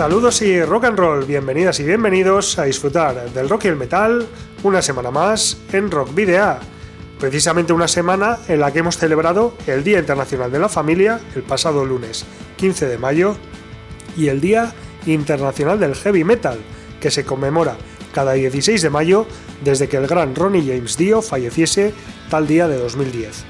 Saludos y rock and roll, bienvenidas y bienvenidos a disfrutar del rock y el metal una semana más en Rock Video. Precisamente una semana en la que hemos celebrado el Día Internacional de la Familia el pasado lunes 15 de mayo y el Día Internacional del Heavy Metal que se conmemora cada 16 de mayo desde que el gran Ronnie James Dio falleciese tal día de 2010.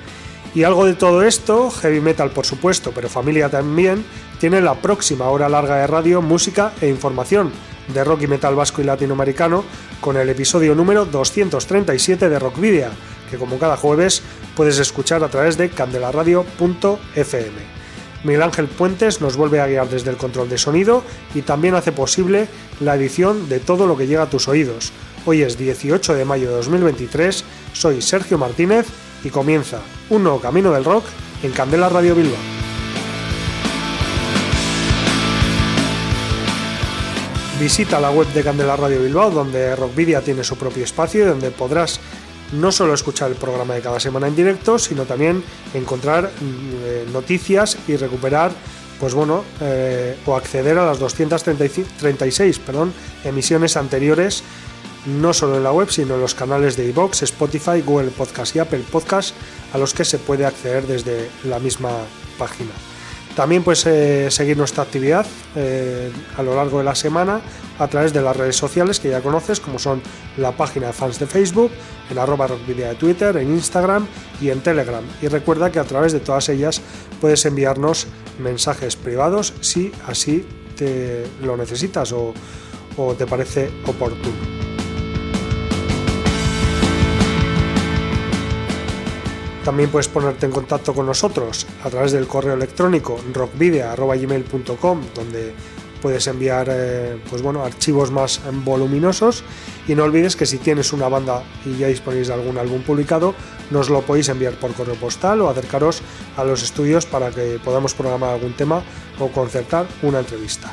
Y algo de todo esto, heavy metal por supuesto, pero familia también, tiene la próxima hora larga de radio, música e información de rock y metal vasco y latinoamericano con el episodio número 237 de Rockvidia, que como cada jueves puedes escuchar a través de candelaradio.fm. Miguel Ángel Puentes nos vuelve a guiar desde el control de sonido y también hace posible la edición de todo lo que llega a tus oídos. Hoy es 18 de mayo de 2023, soy Sergio Martínez y comienza un nuevo camino del rock en Candela Radio Bilbao. Visita la web de Candela Radio Bilbao, donde Rockvidia tiene su propio espacio y donde podrás no solo escuchar el programa de cada semana en directo, sino también encontrar eh, noticias y recuperar, pues bueno, eh, o acceder a las 236 perdón, emisiones anteriores, no solo en la web, sino en los canales de iVoox, Spotify, Google Podcast y Apple Podcast, a los que se puede acceder desde la misma página. También puedes eh, seguir nuestra actividad eh, a lo largo de la semana a través de las redes sociales que ya conoces, como son la página de fans de Facebook, en arroba rockvidia de Twitter, en Instagram y en Telegram. Y recuerda que a través de todas ellas puedes enviarnos mensajes privados si así te lo necesitas o te parece oportuno. También puedes ponerte en contacto con nosotros a través del correo electrónico rockvidea.gmail.com donde puedes enviar eh, pues bueno, archivos más voluminosos y no olvides que si tienes una banda y ya disponéis de algún álbum publicado, nos lo podéis enviar por correo postal o acercaros a los estudios para que podamos programar algún tema o concertar una entrevista.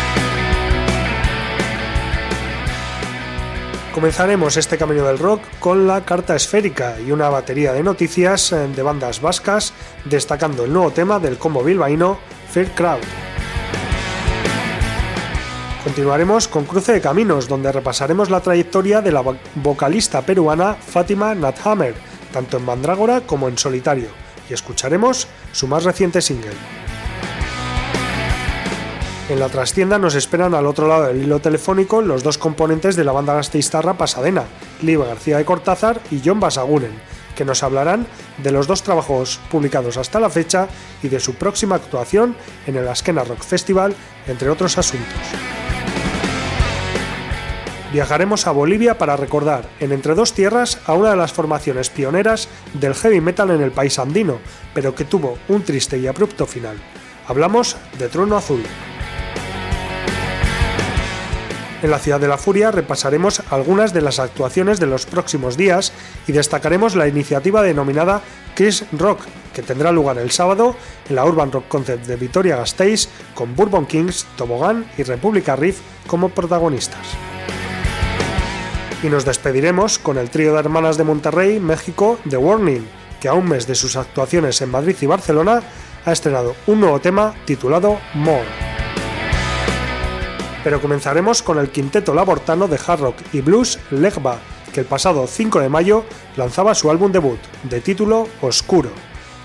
Comenzaremos este camino del rock con la carta esférica y una batería de noticias eh, de bandas vascas, destacando el nuevo tema del combo bilbaíno Fair Crowd. Continuaremos con Cruce de Caminos, donde repasaremos la trayectoria de la vocalista peruana Fátima Nathammer, tanto en Mandrágora como en solitario, y escucharemos su más reciente single. En la trastienda nos esperan al otro lado del hilo telefónico los dos componentes de la banda gasteiztarra Pasadena, Liva García de Cortázar y John Basagunen, que nos hablarán de los dos trabajos publicados hasta la fecha y de su próxima actuación en el Askena Rock Festival, entre otros asuntos. Viajaremos a Bolivia para recordar en Entre dos Tierras a una de las formaciones pioneras del heavy metal en el país andino, pero que tuvo un triste y abrupto final. Hablamos de Trono Azul. En la Ciudad de la Furia repasaremos algunas de las actuaciones de los próximos días y destacaremos la iniciativa denominada Chris Rock, que tendrá lugar el sábado en la Urban Rock Concept de Vitoria Gasteiz con Bourbon Kings, Tobogán y República Riff como protagonistas. Y nos despediremos con el trío de hermanas de Monterrey, México, The Warning, que a un mes de sus actuaciones en Madrid y Barcelona ha estrenado un nuevo tema titulado More pero comenzaremos con el quinteto labortano de hard rock y blues Legba, que el pasado 5 de mayo lanzaba su álbum debut, de título Oscuro.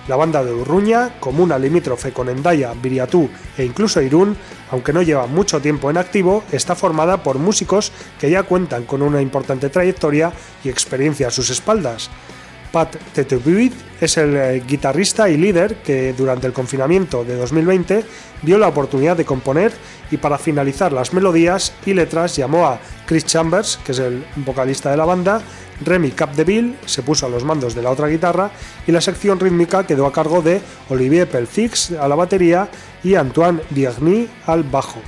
La banda de Urruña, comuna limítrofe con Endaya, Viriatú e incluso Irún, aunque no lleva mucho tiempo en activo, está formada por músicos que ya cuentan con una importante trayectoria y experiencia a sus espaldas. Pat Tetebuit es el eh, guitarrista y líder que durante el confinamiento de 2020 vio la oportunidad de componer y para finalizar las melodías y letras llamó a Chris Chambers, que es el vocalista de la banda, Remy Capdeville se puso a los mandos de la otra guitarra y la sección rítmica quedó a cargo de Olivier Pelfix a la batería y Antoine Diagny al bajo.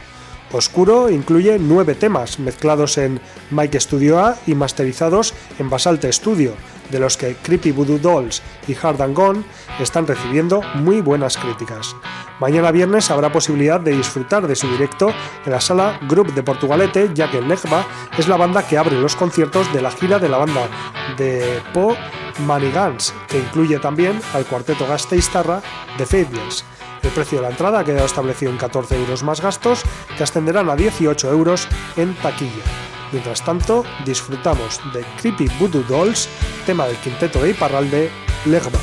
Oscuro incluye nueve temas mezclados en Mike Studio A y masterizados en Basalte Studio, de los que Creepy Voodoo Dolls y Hard and Gone están recibiendo muy buenas críticas. Mañana viernes habrá posibilidad de disfrutar de su directo en la sala Group de Portugalete, ya que Legba es la banda que abre los conciertos de la gira de la banda de Po Manigans, que incluye también al cuarteto gasteiztarra de Faithless. El precio de la entrada ha quedado establecido en 14 euros más gastos, que ascenderán a 18 euros en taquilla. Mientras tanto, disfrutamos de Creepy Voodoo Dolls, tema del quinteto de Iparralde, Legba.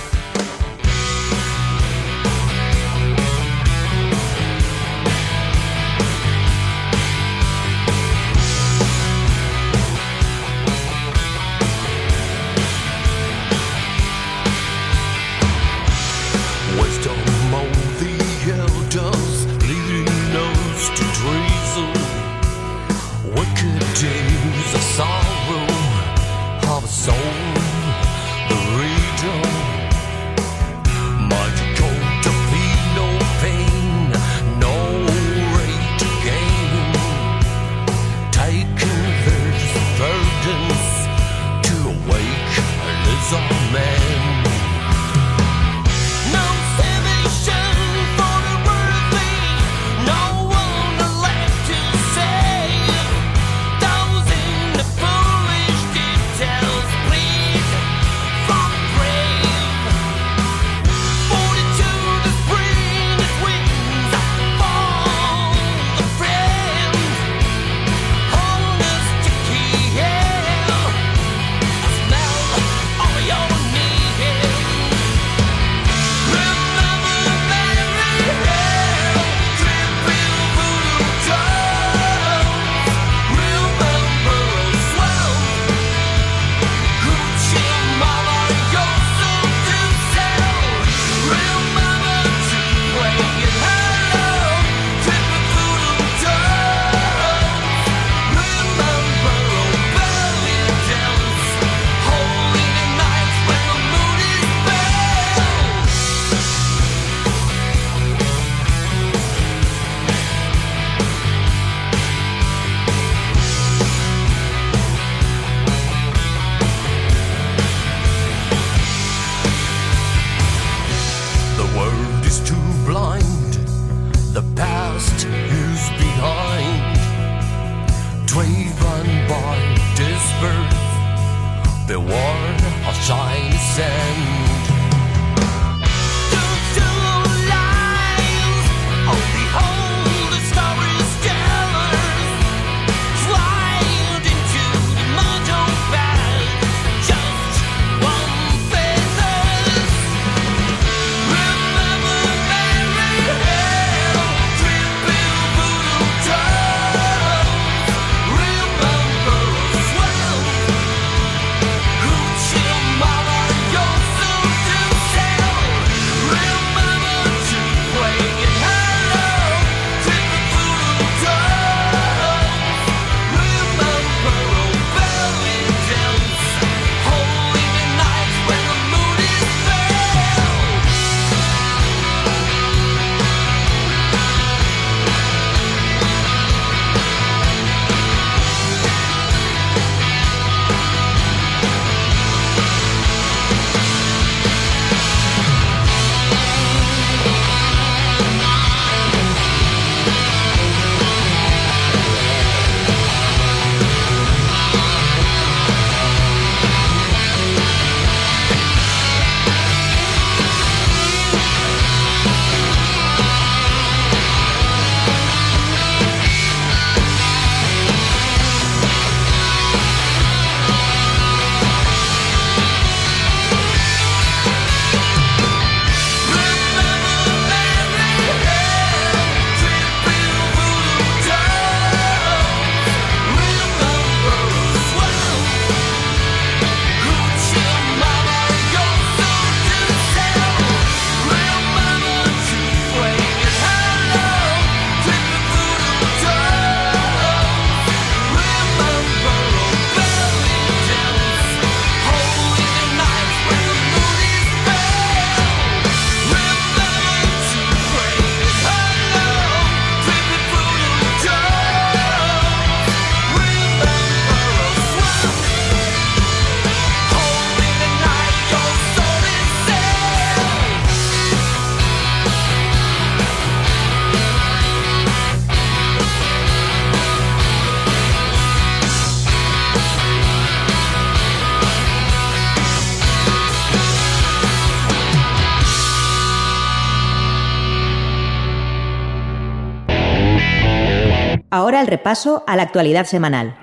El repaso a la actualidad semanal,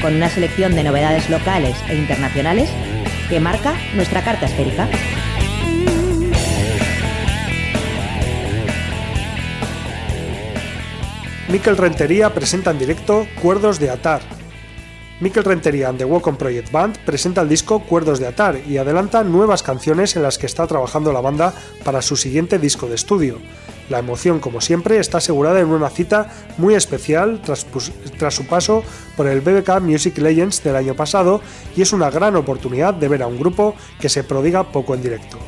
con una selección de novedades locales e internacionales que marca nuestra carta esférica. Miquel Rentería presenta en directo Cuerdos de Atar. Miquel Rentería and the Walk Project Band presenta el disco Cuerdos de Atar y adelanta nuevas canciones en las que está trabajando la banda para su siguiente disco de estudio. La emoción, como siempre, está asegurada en una cita muy especial tras, su paso por el BBK Music Legends del año pasado y es una gran oportunidad de ver a un grupo que se prodiga poco en directo.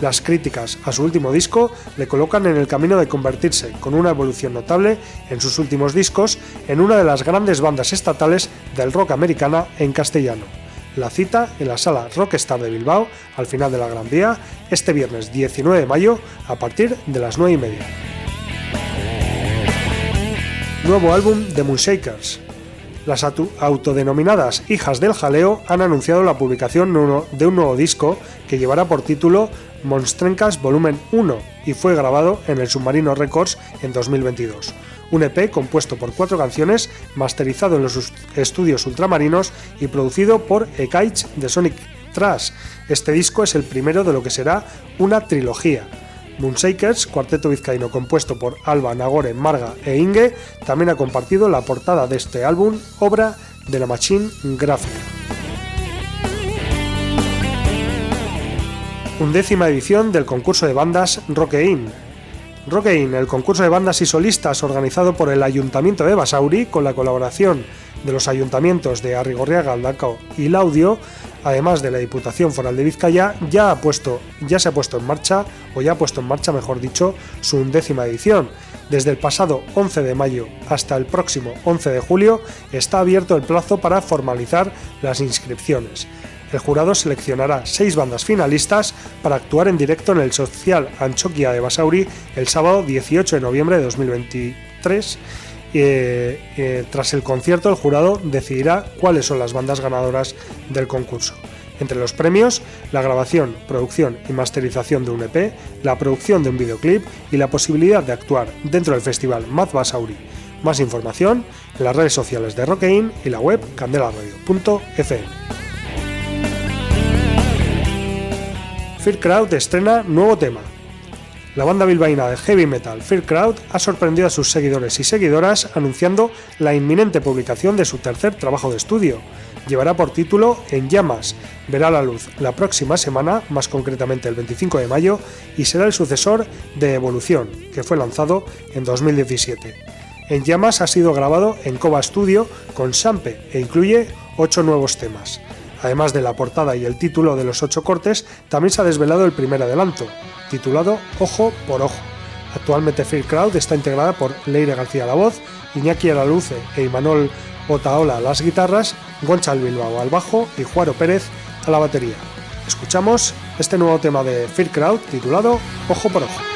Las críticas a su último disco le colocan en el camino de convertirse, con una evolución notable en sus últimos discos, en una de las grandes bandas estatales del rock americana en castellano. La cita en la sala Rockstar de Bilbao, al final de la Gran Vía, este viernes 19 de mayo, a partir de las 9 y media. Nuevo álbum de Moonshakers. Las autodenominadas Hijas del Jaleo han anunciado la publicación de un nuevo disco que llevará por título Monstrencas Volumen 1 y fue grabado en el Submarino Records en 2022 un EP compuesto por cuatro canciones, masterizado en los estudios ultramarinos y producido por Ekaich de Sonic Trash. Este disco es el primero de lo que será una trilogía. Moonshakers, cuarteto vizcaíno compuesto por Alba, Nagore, Marga e Inge, también ha compartido la portada de este álbum, obra de la Machine Gráfica. Undécima edición del concurso de bandas Rockein, Rockein, el concurso de bandas y solistas organizado por el Ayuntamiento de Basauri con la colaboración de los ayuntamientos de Arrigorriaga, Aldacao y Laudio, además de la Diputación Foral de Vizcaya, ya, ha puesto, ya se ha puesto en marcha, o ya ha puesto en marcha, mejor dicho, su undécima edición. Desde el pasado 11 de mayo hasta el próximo 11 de julio está abierto el plazo para formalizar las inscripciones el jurado seleccionará seis bandas finalistas para actuar en directo en el Social Anchoquia de Basauri el sábado 18 de noviembre de 2023. Eh, eh, tras el concierto, el jurado decidirá cuáles son las bandas ganadoras del concurso. Entre los premios, la grabación, producción y masterización de un EP, la producción de un videoclip y la posibilidad de actuar dentro del festival Mad Basauri. Más información en las redes sociales de Rockein y la web candelaradio.fm. Fear Crowd estrena nuevo tema. La banda bilbaína de heavy metal Fear Crowd ha sorprendido a sus seguidores y seguidoras anunciando la inminente publicación de su tercer trabajo de estudio. Llevará por título En llamas, verá la luz la próxima semana, más concretamente el 25 de mayo, y será el sucesor de Evolución, que fue lanzado en 2017. En llamas ha sido grabado en Cova Studio con Sampe e incluye ocho nuevos temas. Además de la portada y el título de los ocho cortes, también se ha desvelado el primer adelanto, titulado Ojo por Ojo. Actualmente Fear Crowd está integrada por Leire García a la voz, Iñaki Araluce e Imanol Otaola a las guitarras, Gonchal Bilbao al bajo y Juaro Pérez a la batería. Escuchamos este nuevo tema de Fear Crowd titulado Ojo por Ojo.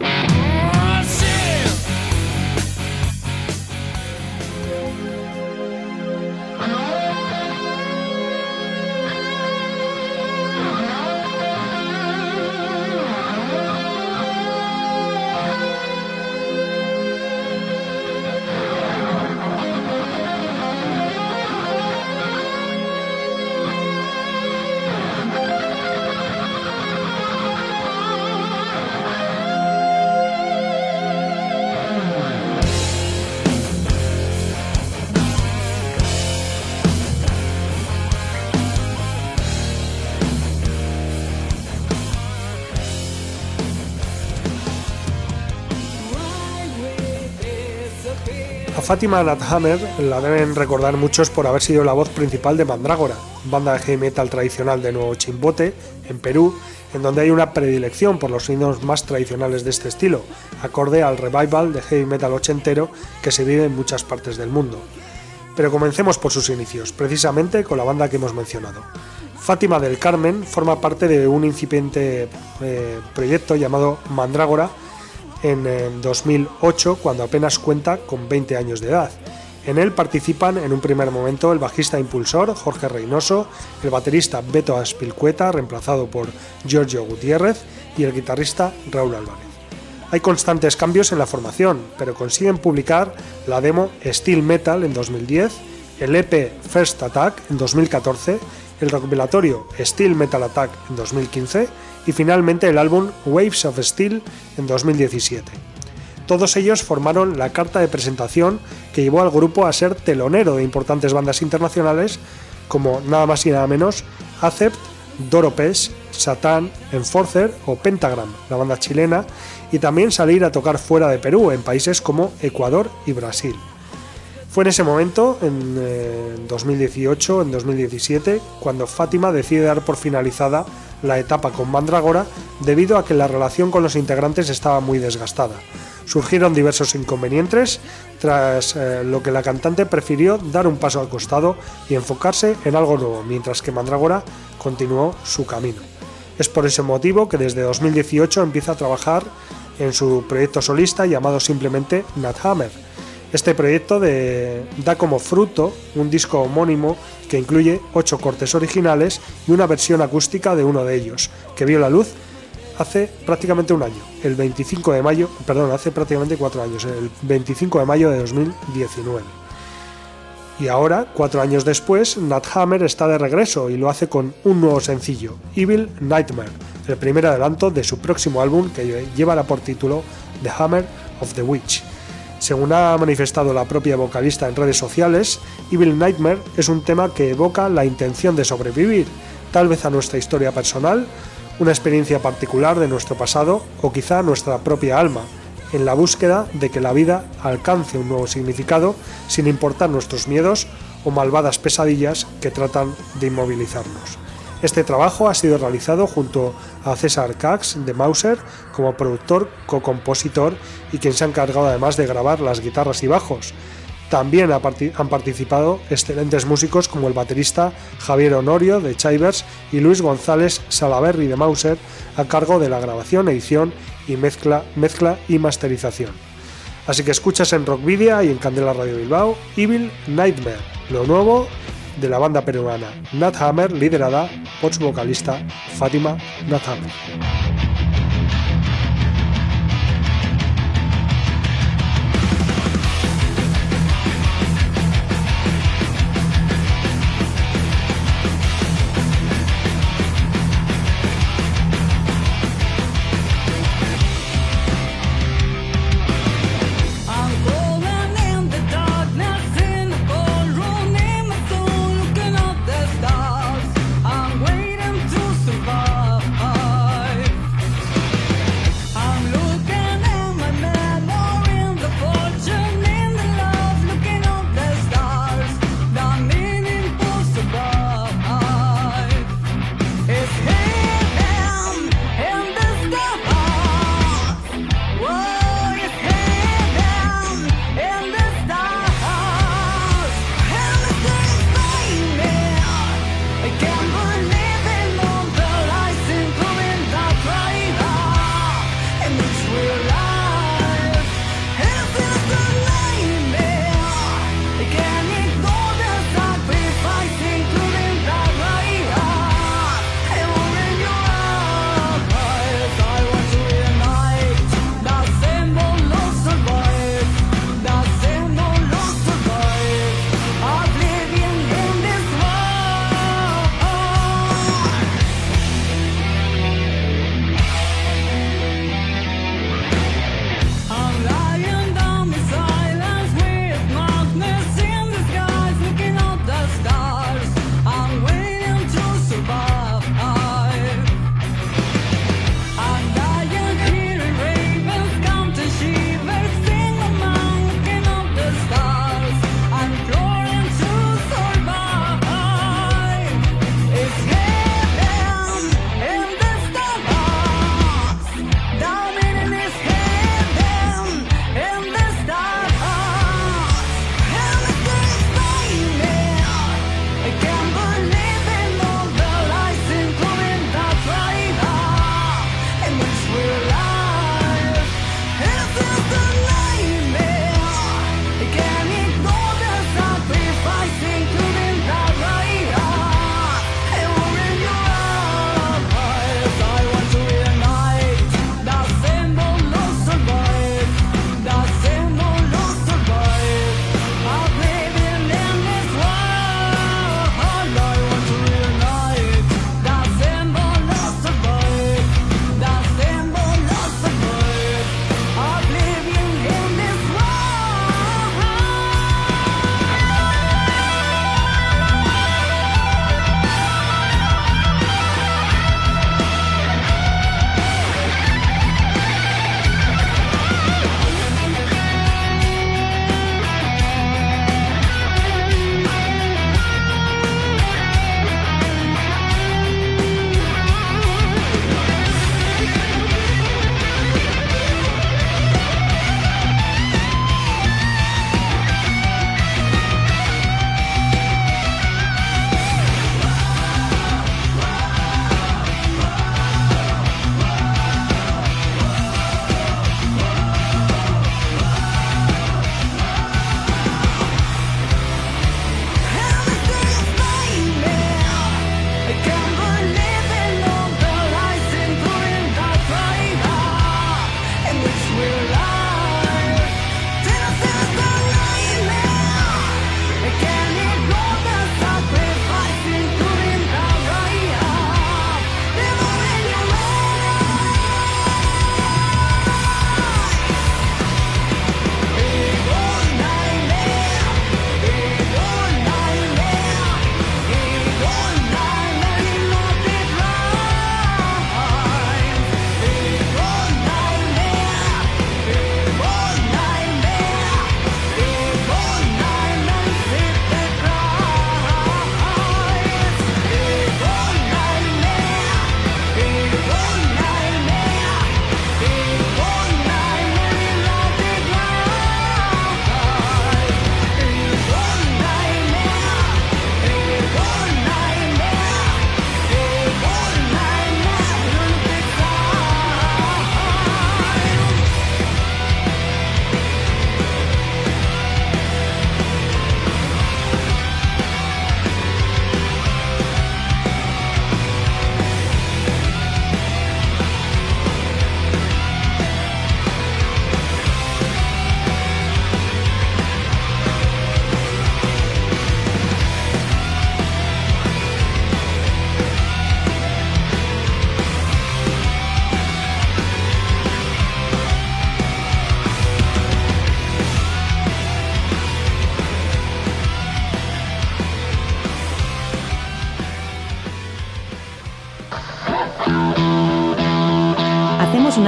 Fátima Nathammer la deben recordar muchos por haber sido la voz principal de Mandrágora, banda de heavy metal tradicional de Nuevo Chimbote, en Perú, en donde hay una predilección por los sonidos más tradicionales de este estilo, acorde al revival de heavy metal ochentero que se vive en muchas partes del mundo. Pero comencemos por sus inicios, precisamente con la banda que hemos mencionado. Fátima del Carmen forma parte de un incipiente eh, proyecto llamado Mandrágora, en 2008 cuando apenas cuenta con 20 años de edad. En él participan en un primer momento el bajista impulsor Jorge Reynoso, el baterista Beto Aspilcueta, reemplazado por Giorgio Gutiérrez, y el guitarrista Raúl Álvarez. Hay constantes cambios en la formación, pero consiguen publicar la demo Steel Metal en 2010, el EP First Attack en 2014, el recopilatorio Steel Metal Attack en 2015 y finalmente el álbum Waves of Steel en 2017. Todos ellos formaron la carta de presentación que llevó al grupo a ser telonero de importantes bandas internacionales como nada más y nada menos Acept, Doropes, Satán, Enforcer o Pentagram, la banda chilena, y también salir a tocar fuera de Perú, en países como Ecuador y Brasil. Fue en ese momento, en 2018, eh, en 2017, cuando Fátima decide dar por finalizada la etapa con Mandragora debido a que la relación con los integrantes estaba muy desgastada. Surgieron diversos inconvenientes, tras eh, lo que la cantante prefirió dar un paso al costado y enfocarse en algo nuevo, mientras que Mandragora continuó su camino. Es por ese motivo que desde 2018 empieza a trabajar en su proyecto solista llamado simplemente Nat Hammer. Este proyecto da como fruto un disco homónimo que incluye ocho cortes originales y una versión acústica de uno de ellos, que vio la luz hace prácticamente un año, el 25 de mayo, perdón, hace prácticamente cuatro años, el 25 de mayo de 2019. Y ahora, cuatro años después, Nat Hammer está de regreso y lo hace con un nuevo sencillo, Evil Nightmare, el primer adelanto de su próximo álbum que llevará por título The Hammer of the Witch. Según ha manifestado la propia vocalista en redes sociales, Evil Nightmare es un tema que evoca la intención de sobrevivir, tal vez a nuestra historia personal, una experiencia particular de nuestro pasado o quizá nuestra propia alma, en la búsqueda de que la vida alcance un nuevo significado sin importar nuestros miedos o malvadas pesadillas que tratan de inmovilizarnos. Este trabajo ha sido realizado junto a César Cax de Mauser como productor, co-compositor y quien se ha encargado además de grabar las guitarras y bajos. También han participado excelentes músicos como el baterista Javier Honorio de Chivers y Luis González Salaberry de Mauser a cargo de la grabación, edición y mezcla, mezcla y masterización. Así que escuchas en Rockvidia y en Candela Radio Bilbao Evil Nightmare, lo nuevo de la banda peruana. Nat Hammer, liderada por su vocalista Fátima Nat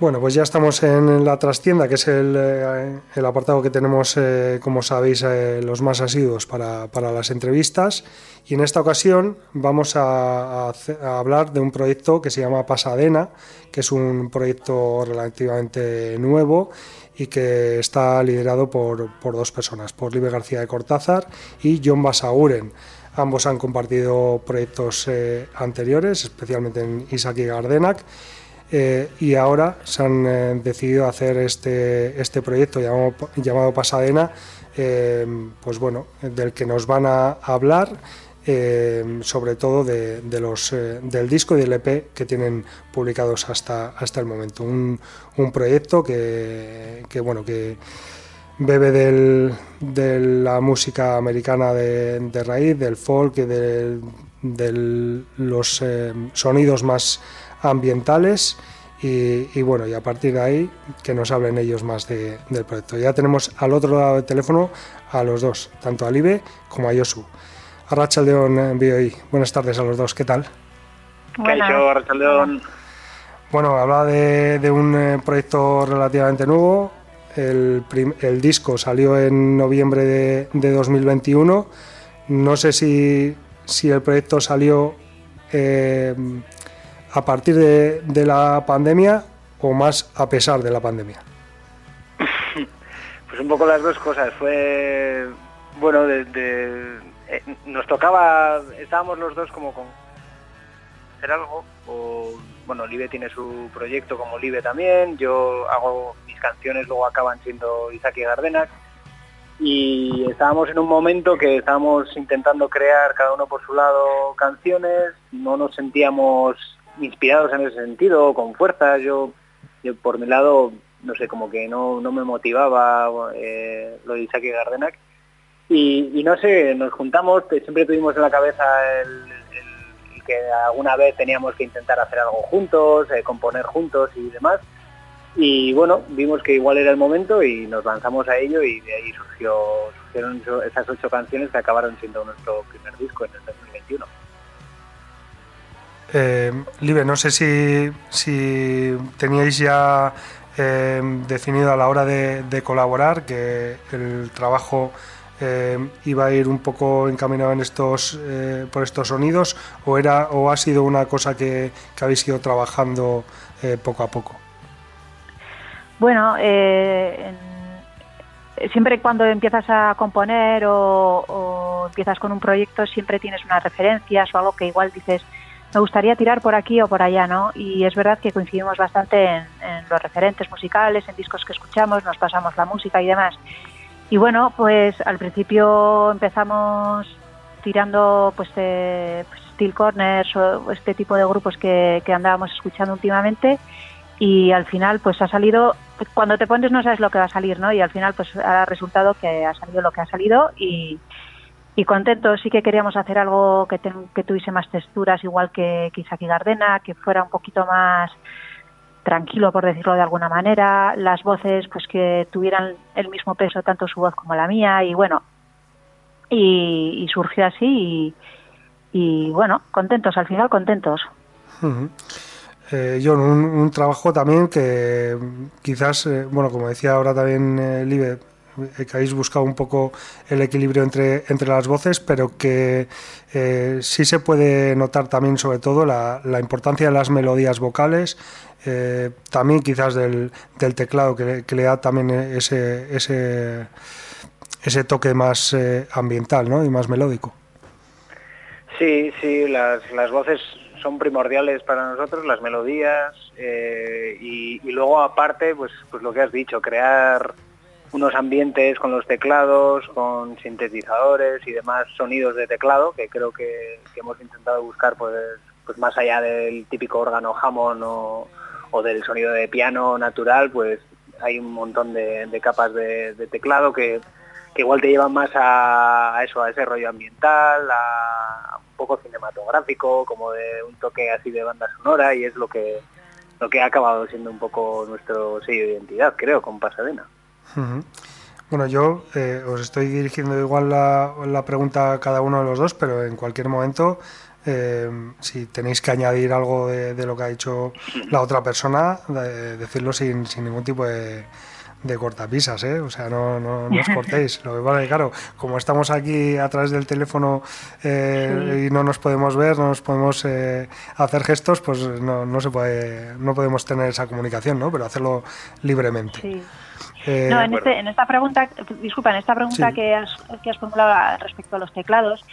Bueno, pues ya estamos en la trastienda, que es el, eh, apartado que tenemos, eh, como sabéis, eh, los más asiduos para, las entrevistas. Y en esta ocasión vamos a, hablar de un proyecto que se llama Pasadena, que es un proyecto relativamente nuevo y que está liderado por, dos personas, por Libre García de Cortázar y John Basaguren. Ambos han compartido proyectos anteriores, especialmente en Isaac y Gardenac eh, y ahora se han eh, decidido hacer este, este proyecto llamado, llamado Pasadena, eh, pues bueno, del que nos van a hablar. sobre todo de, los, del disco y del EP que tienen publicados hasta, hasta el momento. Un, un proyecto que, que, bueno, que bebe del, de la música americana de, de raíz, del folk, de, de los sonidos más ambientales y, bueno, y a partir de ahí que nos hablen ellos más del proyecto. Ya tenemos al otro lado del teléfono a los dos, tanto a Libe como a Yosu. Arracha León BioI, buenas tardes a los dos, ¿qué tal? León. Bueno, habla de, de, un eh, proyecto relativamente nuevo. El, disco salió en noviembre de, de 2021. No sé si, si el proyecto salió eh, a partir de, la pandemia o más a pesar de la pandemia? Pues un poco las dos cosas. Fue, bueno, eh, nos tocaba, estábamos los dos como con hacer algo, o bueno, Live tiene su proyecto como Live también, yo hago mis canciones, luego acaban siendo Isaac y Gardenas, y estábamos en un momento que estábamos intentando crear cada uno por su lado canciones, no nos sentíamos inspirados en ese sentido, con fuerza. Yo, yo por mi lado, no sé, como que no, no me motivaba eh, lo de Isaac y Gardenac. Y, no sé, nos juntamos, siempre tuvimos en la cabeza el, que alguna vez teníamos que intentar hacer algo juntos, eh, componer juntos y demás. Y bueno, vimos que igual era el momento y nos lanzamos a ello y de ahí surgió, surgieron esas ocho canciones que acabaron siendo nuestro primer disco en el 2021. Eh, Libre, no sé si, si teníais ya eh, definido a la hora de, colaborar que el trabajo eh, iba a ir un poco encaminado en estos, eh, por estos sonidos o, era, o ha sido una cosa que, habéis ido trabajando poco a poco. Bueno, siempre cuando empiezas a componer o empiezas con un proyecto siempre tienes unas referencias o algo que igual dices me gustaría tirar por aquí o por allá, ¿no? Y es verdad que coincidimos bastante en, los referentes musicales, en discos que escuchamos, nos pasamos la música y demás. Y bueno, pues al principio empezamos tirando pues, de, pues, Steel Corners o este tipo de grupos que, que andábamos escuchando últimamente y al final pues ha salido cuando te pones no sabes lo que va a salir no y al final pues ha resultado que ha salido lo que ha salido y, y contentos. Sí que queríamos hacer algo que, que tuviese más texturas, igual que, y Gardena, que fuera un poquito más tranquilo, por decirlo de alguna manera. Las voces, pues que tuvieran el mismo peso, tanto su voz como la mía. Y bueno, y, surgió así. Y, bueno, contentos, al final contentos. Eh, John, un, trabajo también que quizás, eh, bueno, como decía ahora también eh, Libe, eh, que habéis buscado un poco el equilibrio entre, entre las voces, pero que sí se puede notar también sobre todo la, importancia de las melodías vocales, eh, también quizás del, del teclado que, le da también ese, ese, ese toque más eh, ambiental ¿no? y más melódico. Sí, sí, las, voces son primordiales para nosotros, las melodías eh, y, luego aparte, pues, pues lo que has dicho, crear unos ambientes con los teclados, con sintetizadores y demás sonidos de teclado, que creo que, hemos intentado buscar pues, pues más allá del típico órgano Hammond o, del sonido de piano natural, pues hay un montón de, capas de, teclado que, igual te llevan más a, eso, a ese rollo ambiental, a, un poco cinematográfico, como de un toque así de banda sonora y es lo que lo que ha acabado siendo un poco nuestro sello de identidad, creo, con Pasadena. Bueno, yo eh, os estoy dirigiendo igual la, pregunta a cada uno de los dos, pero en cualquier momento, eh, si tenéis que añadir algo de, lo que ha dicho la otra persona, decirlo sin, ningún tipo de, cortapisas, ¿eh? O sea, no, no, os cortéis. Lo que pasa es claro, como estamos aquí a través del teléfono eh, y no nos podemos ver, no nos podemos hacer gestos, pues no, no se puede, no podemos tener esa comunicación, ¿no? Pero hacerlo libremente. Sí. Eh, no, este, en, esta pregunta, disculpa, en esta pregunta que, has, que has formulado respecto a los teclados,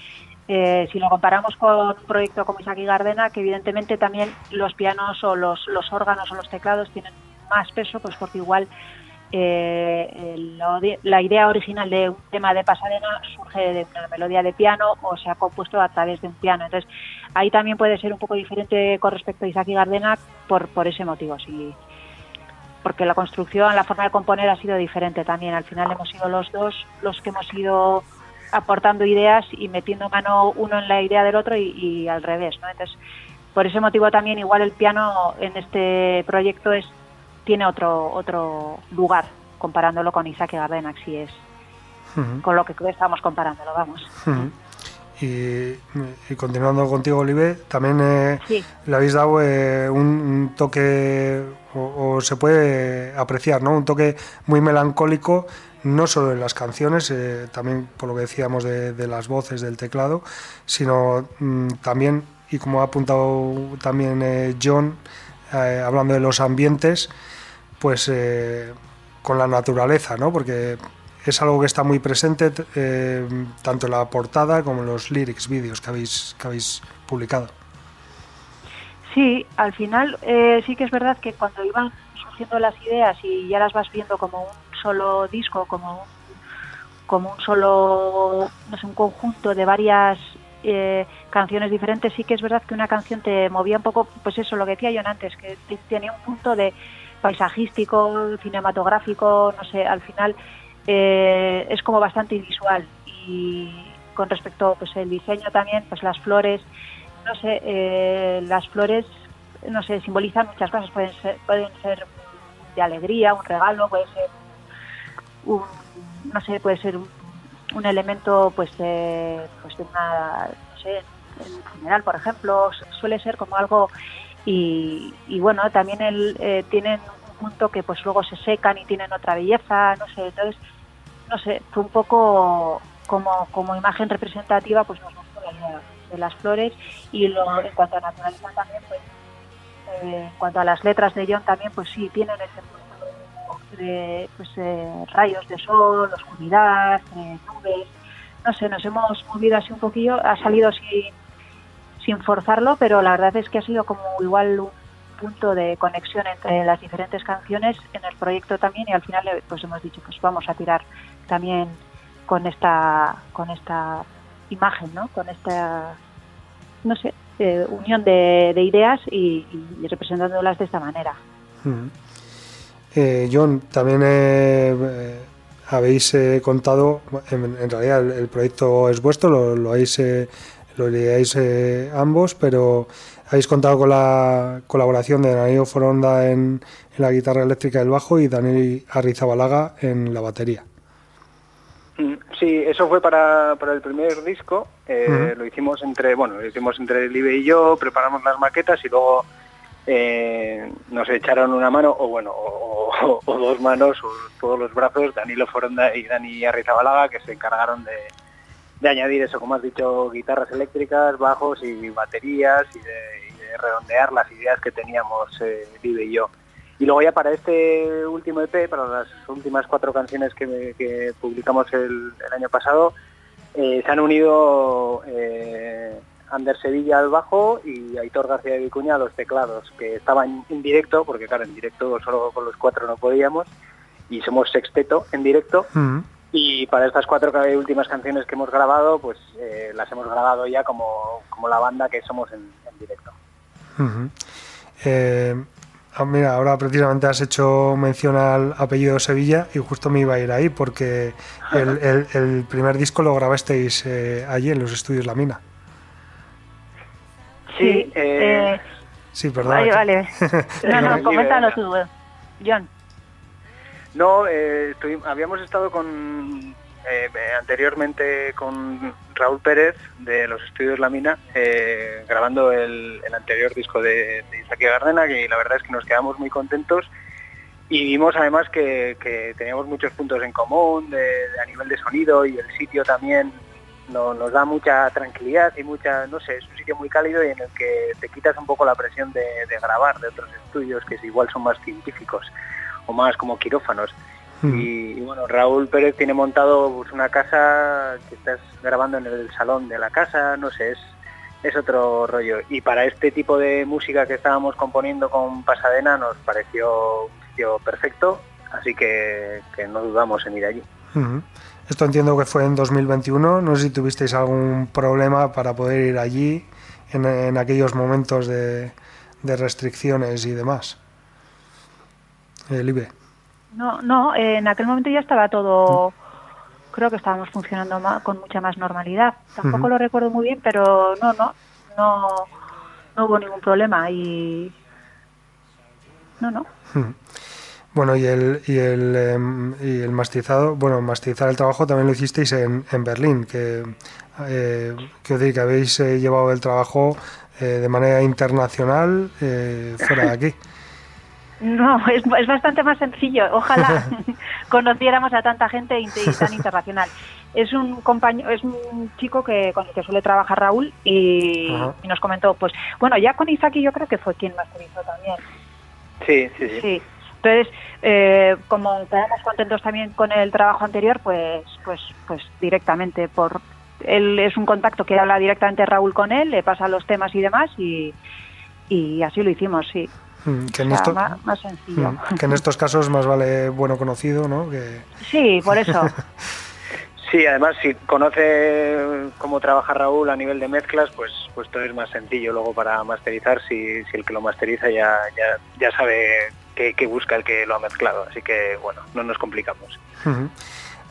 eh, si lo comparamos con un proyecto como Isaac y Gardena, que evidentemente también los pianos o los, los órganos o los teclados tienen más peso, pues porque igual eh, la idea original de un tema de Pasadena surge de una melodía de piano o se ha compuesto a través de un piano. Entonces, ahí también puede ser un poco diferente con respecto a Isaac y Gardena por, por ese motivo. Si, porque la construcción, la forma de componer ha sido diferente también. Al final hemos sido los dos los que hemos ido aportando ideas y metiendo mano uno en la idea del otro y, al revés, ¿no? Entonces, por ese motivo también igual el piano en este proyecto es tiene otro otro lugar comparándolo con Isaac Gardena, si es con lo que estamos comparándolo, vamos. Y, continuando contigo, Olive, también eh, le habéis dado eh, un, toque, o, se puede apreciar, ¿no? Un toque muy melancólico, no solo en las canciones, eh, también por lo que decíamos de, las voces, del teclado, sino mm, también, y como ha apuntado también John, hablando de los ambientes, pues con la naturaleza, ¿no? Porque es algo que está muy presente eh, tanto en la portada como en los lyrics, vídeos que habéis, que habéis publicado. Sí, al final eh, sí que es verdad que cuando iban surgiendo las ideas y ya las vas viendo como un solo disco, como un, como un solo, no sé, un conjunto de varias eh, canciones diferentes, sí que es verdad que una canción te movía un poco, pues eso, lo que decía yo antes, que tenía un punto de paisajístico, cinematográfico, no sé, al final eh, es como bastante visual y con respecto pues el diseño también pues las flores no sé eh, las flores no sé simbolizan muchas cosas pueden ser pueden ser de alegría un regalo puede ser un no sé puede ser un, elemento pues de, pues de una no sé en funeral por ejemplo suele ser como algo y, bueno también el, eh, tienen un punto que pues luego se secan y tienen otra belleza no sé entonces no sé, fue un poco como, como imagen representativa, pues nos gustó la idea de las flores y lo, en cuanto a naturaleza también, pues eh, en cuanto a las letras de John también, pues sí, tienen ese de pues, eh, rayos de sol, oscuridad, eh, nubes, no sé, nos hemos movido así un poquillo, ha salido sin, sin forzarlo, pero la verdad es que ha sido como igual un punto de conexión entre las diferentes canciones en el proyecto también y al final pues hemos dicho pues vamos a tirar también con esta con esta imagen, ¿no? Con esta no sé eh, unión de, ideas y, representándolas de esta manera. Eh, John, también eh, habéis contado, en, realidad el, proyecto es vuestro, lo, lo habéis lo leíais ambos, pero habéis contado con la colaboración de Daniel Foronda en, en la guitarra eléctrica del bajo y Daniel Arrizabalaga en la batería. Mm, sí, eso fue para, para el primer disco. Eh, lo hicimos entre, bueno, lo hicimos entre Libe y yo, preparamos las maquetas y luego eh, nos echaron una mano, o bueno, o, dos manos, o todos los brazos, Danilo Foronda y Dani Arrizabalaga, que se encargaron de, de, añadir eso, como has dicho, guitarras eléctricas, bajos y baterías y de, redondear las ideas que teníamos eh, Vive y yo. Y luego ya para este último EP, para las últimas cuatro canciones que, publicamos el, el, año pasado, eh, se han unido eh, Ander Sevilla al bajo y Aitor García de Vicuña a los teclados, que estaban en directo, porque claro, en directo solo con los cuatro no podíamos, y somos sexteto en directo. Mm. Y para estas cuatro últimas canciones que hemos grabado, pues eh, las hemos grabado ya como, como la banda que somos en, en directo. Uh -huh. eh, mira, ahora precisamente has hecho mención al apellido Sevilla y justo me iba a ir ahí porque el, el, el primer disco lo grabasteis eh, allí en los estudios La Mina. Sí, eh, sí, perdón. Vale, vale. No, no, coméntanos tú, John. No, eh, estoy, habíamos estado con eh, anteriormente con Raúl Pérez de los estudios La Mina eh, grabando el, el, anterior disco de, de Isaac Gardena y la verdad es que nos quedamos muy contentos y vimos además que, que teníamos muchos puntos en común de, de, a nivel de sonido y el sitio también no, nos da mucha tranquilidad y mucha, no sé, es un sitio muy cálido y en el que te quitas un poco la presión de, de grabar de otros estudios que igual son más científicos o más como quirófanos. Mm. Y, y, bueno, Raúl Pérez tiene montado pues, una casa que estás grabando en el salón de la casa, no sé, es, es otro rollo. Y para este tipo de música que estábamos componiendo con Pasadena nos pareció un sitio perfecto, así que, que no dudamos en ir allí. Uh -huh. Esto entiendo que fue en 2021, no sé si tuvisteis algún problema para poder ir allí en, en aquellos momentos de, de restricciones y demás. El IBE. No, no, en aquel momento ya estaba todo, creo que estábamos funcionando con mucha más normalidad. Tampoco uh -huh. lo recuerdo muy bien, pero no, no, no, no hubo ningún problema y no, no. Uh -huh. Bueno, y el, y el, eh, y el mastizado, bueno, mastizar el trabajo también lo hicisteis en, en Berlín, que, eh, quiero decir que habéis eh, llevado el trabajo eh, de manera internacional eh, fuera de aquí. No, es, es, bastante más sencillo. Ojalá conociéramos a tanta gente y tan internacional. Es un compañero, es un chico que con el que suele trabajar Raúl y, y, nos comentó, pues, bueno, ya con Isaki yo creo que fue quien masterizó también. Sí, sí, sí. sí. Entonces, eh, como estábamos contentos también con el trabajo anterior, pues, pues, pues directamente por él es un contacto que habla directamente Raúl con él, le pasa los temas y demás y, y así lo hicimos, sí. Mm, que en o sea, esto, más, más, sencillo. Mm, que en estos casos más vale bueno conocido, ¿no? Que... Sí, por eso. sí, además si conoce cómo trabaja Raúl a nivel de mezclas, pues pues todo es más sencillo luego para masterizar si, si el que lo masteriza ya, ya, ya sabe qué busca el que lo ha mezclado. Así que bueno, no nos complicamos. Uh -huh.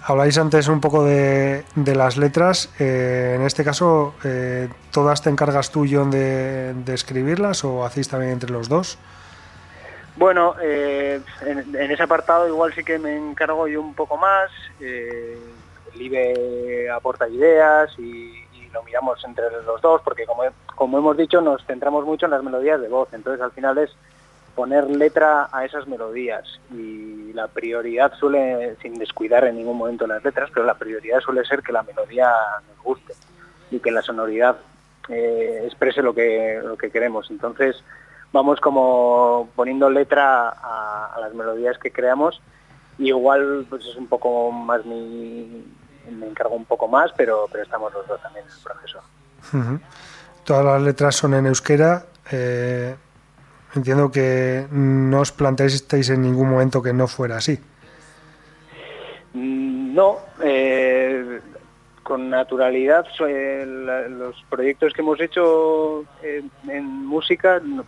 Habláis antes un poco de, de las letras. Eh, en este caso, eh, ¿todas te encargas tú, John, de, de, escribirlas o hacéis también entre los dos? Bueno, eh, en, en, ese apartado igual sí que me encargo yo un poco más. Eh, el IBE aporta ideas y, y, lo miramos entre los dos, porque como, como hemos dicho, nos centramos mucho en las melodías de voz. Entonces, al final es poner letra a esas melodías. Y la prioridad suele, sin descuidar en ningún momento las letras, pero la prioridad suele ser que la melodía nos guste y que la sonoridad eh, exprese lo que, lo que queremos. Entonces vamos como poniendo letra a, las melodías que creamos. Igual pues es un poco más mi me encargo un poco más pero pero estamos los dos también en el proceso. Todas las letras son en euskera eh, entiendo que no os planteasteis en ningún momento que no fuera así. Mm, no, eh, con naturalidad eh, los proyectos que hemos hecho en, música los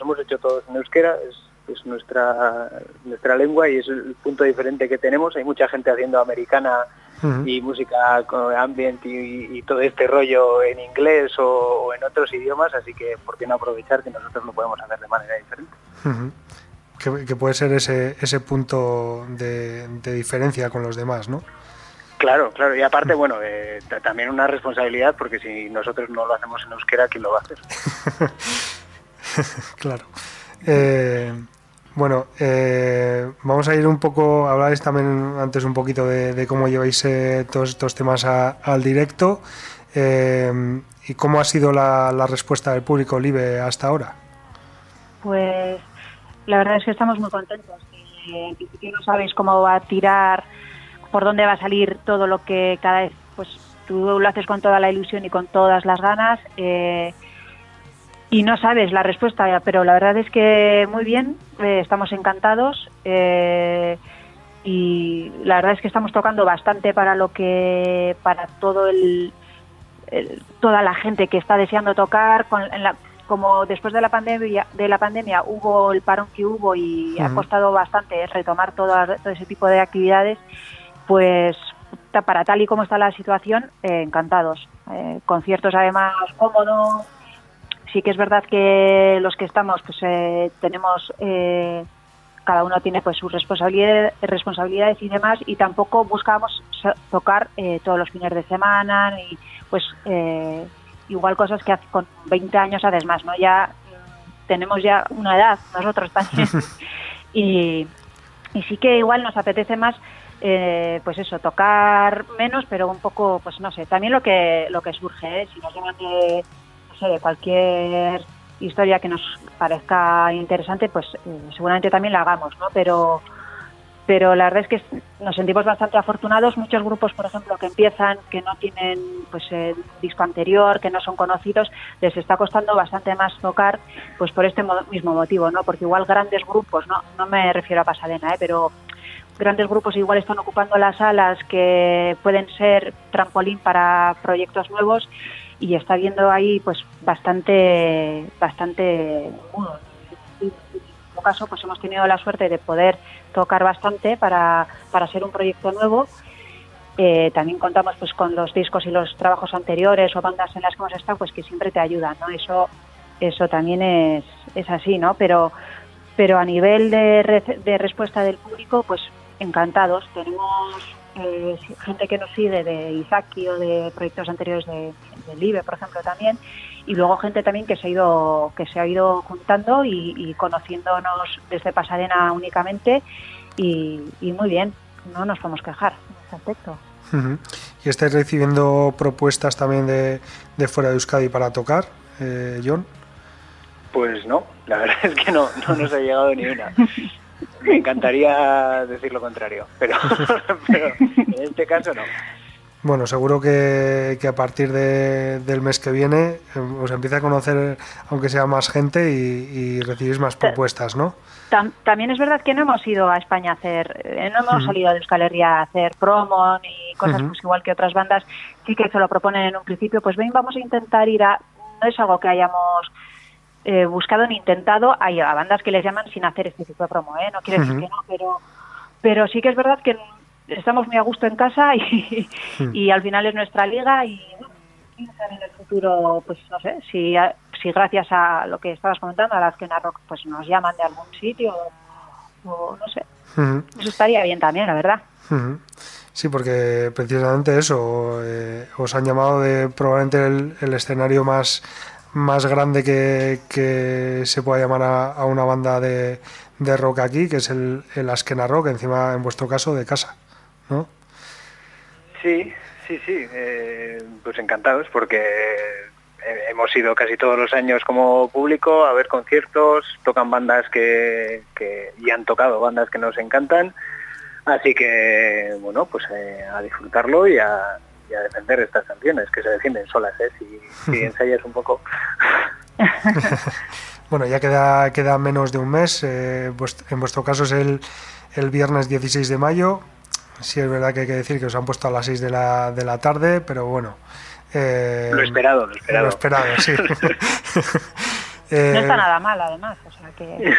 hemos hecho todos en euskera, es, es, nuestra, nuestra lengua y es el punto diferente que tenemos. Hay mucha gente haciendo americana uh -huh. y música con ambient y, y, todo este rollo en inglés o, o, en otros idiomas, así que ¿por qué no aprovechar que nosotros lo podemos hacer de manera diferente? Uh -huh. que, que, puede ser ese, ese punto de, de diferencia con los demás, ¿no? Claro, claro, y aparte, bueno, eh, también una responsabilidad, porque si nosotros no lo hacemos en euskera, ¿quién lo va a hacer? claro. Eh, bueno, eh, vamos a ir un poco, habláis también antes un poquito de, de cómo lleváis eh, todos estos temas a, al directo. Eh, ¿Y cómo ha sido la, respuesta del público Live hasta ahora? Pues la verdad es que estamos muy contentos. Eh, En principio no sabéis cómo va a tirar, por dónde va a salir todo lo que cada vez, pues tú lo haces con toda la ilusión y con todas las ganas. eh, y no sabes la respuesta, pero la verdad es que muy bien, eh, estamos encantados. eh, y la verdad es que estamos tocando bastante para lo que para todo el, el- toda la gente que está deseando tocar con, en la- como después de la pandemia de la pandemia hubo el parón que hubo y ha costado bastante retomar todo, todo ese tipo de actividades pues para tal y como está la situación eh, encantados Eh, conciertos además cómodos sí que es verdad que los que estamos pues eh, tenemos eh, cada uno tiene pues sus responsabilidades, responsabilidades y demás y tampoco buscábamos so- tocar eh, todos los fines de semana y pues eh, igual cosas que hace- con 20 años haces más, ¿no? Ya mm, tenemos ya una edad nosotros también y, y sí que igual nos apetece más eh, pues eso, tocar menos pero un poco, pues no sé, también lo que lo que surge, ¿eh? si nos llaman de, de cualquier historia que nos parezca interesante, pues eh, seguramente también la hagamos, ¿no? Pero, pero la verdad es que nos sentimos bastante afortunados. Muchos grupos, por ejemplo, que empiezan, que no tienen pues disco anterior, que no son conocidos, les está costando bastante más tocar, pues por este mo- mismo motivo, ¿no? Porque igual grandes grupos, no, no me refiero a Pasadena, ¿eh? pero grandes grupos igual están ocupando las salas que pueden ser trampolín para proyectos nuevos y está viendo ahí pues bastante bastante. En nuestro caso pues hemos tenido la suerte de poder tocar bastante para, para ser un proyecto nuevo. Eh, también contamos pues con los discos y los trabajos anteriores o bandas en las que hemos estado pues que siempre te ayudan no eso eso también es, es así no pero pero a nivel de, de respuesta del público pues encantados. Tenemos eh, gente que nos sigue de Izaki o de proyectos anteriores de, de Live, por ejemplo, también, y luego gente también que se ha ido, que se ha ido juntando y, y conociéndonos desde Pasadena únicamente, y, y muy bien, no nos podemos quejar en este aspecto. ¿Y estáis recibiendo propuestas también de, de fuera de Euskadi para tocar, eh, John? Pues no, la verdad es que no, no nos ha llegado ni una. Me encantaría decir lo contrario, pero, pero en este caso no. Bueno, seguro que, que a partir de- del mes que viene eh, os empieza a conocer, aunque sea más gente, y, y recibís más propuestas, ¿no? Tam- también es verdad que no hemos ido a España a hacer, eh, no hemos salido de Euskal Herria a hacer promo ni cosas pues igual que otras bandas, sí que se lo proponen en un principio, pues ven, vamos a intentar ir a, no es algo que hayamos eh, buscado ni intentado, hay a bandas que les llaman sin hacer este tipo de promo, ¿eh? no quiere decir que no, pero, pero sí que es verdad que estamos muy a gusto en casa y, y al final es nuestra liga y en el futuro, pues no sé, si, si gracias a lo que estabas comentando, a las que Rock pues nos llaman de algún sitio o, no sé, eso estaría bien también, la verdad. Sí, porque precisamente eso, eh, os han llamado de probablemente el, el escenario más, más grande que, que se pueda llamar a, a una banda de, de rock aquí, que es el, el Askena Rock, encima en vuestro caso de casa, ¿no? Sí, sí, sí, eh, pues encantados porque eh, hemos ido casi todos los años como público a ver conciertos, tocan bandas que, que y han tocado bandas que nos encantan, así que bueno, pues eh, a disfrutarlo y a, y a defender estas canciones que se defienden solas, ¿eh? si, si ensayas un poco. Bueno, ya queda, queda menos de un mes. eh, en vuestro caso es el, el viernes 16 de mayo. Sí, es verdad que hay que decir que os han puesto a las 6 de la, de la tarde, pero bueno. eh, Lo esperado, lo esperado. Lo esperado, sí. No Eh, está nada mal, además, o sea que...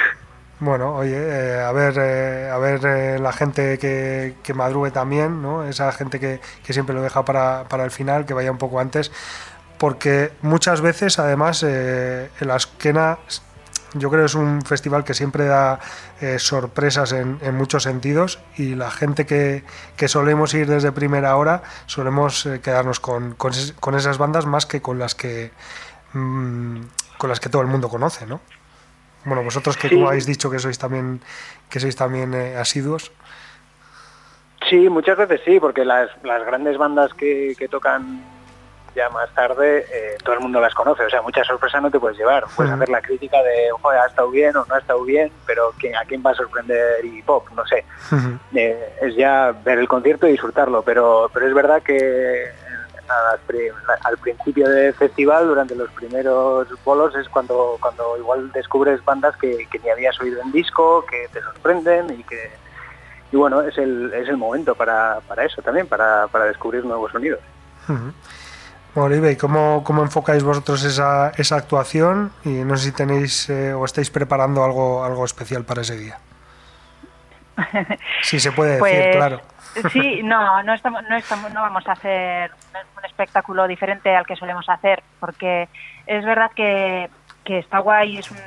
Bueno, oye, eh, a ver, eh, a ver eh, la gente que, que madrugue también, ¿no? Esa gente que, que siempre lo deja para, para el final, que vaya un poco antes, porque muchas veces, además, eh, el Askena, yo creo que es un festival que siempre da eh, sorpresas en, en muchos sentidos y la gente que, que solemos ir desde primera hora solemos eh, quedarnos con, con, con esas bandas más que con las que mm, con las que todo el mundo conoce, ¿no? Bueno, vosotros que Sí. como habéis dicho que sois también que sois también eh, asiduos. Sí, muchas veces sí, porque las, las grandes bandas que, que tocan ya más tarde eh, todo el mundo las conoce, o sea, mucha sorpresa no te puedes llevar. Puedes hacer la crítica de, joder, ha estado bien o no ha estado bien, pero ¿quién- ¿a quién va a sorprender Iggy Pop? No sé. Eh, es ya ver el concierto y disfrutarlo, pero, pero es verdad que al, pri- al principio del festival, durante los primeros bolos, es cuando, cuando igual descubres bandas que, que ni habías oído en disco, que te sorprenden y que y bueno, es el, es el momento para, para eso también, para, para descubrir nuevos sonidos. Olive, ¿y cómo, cómo enfocáis vosotros esa, esa actuación? Y no sé si tenéis eh, o estáis preparando algo, algo especial para ese día. Si se puede decir, Pues, claro. Sí, no, no estamos, no estamos, no vamos a hacer un espectáculo diferente al que solemos hacer, porque es verdad que, que está guay, es un,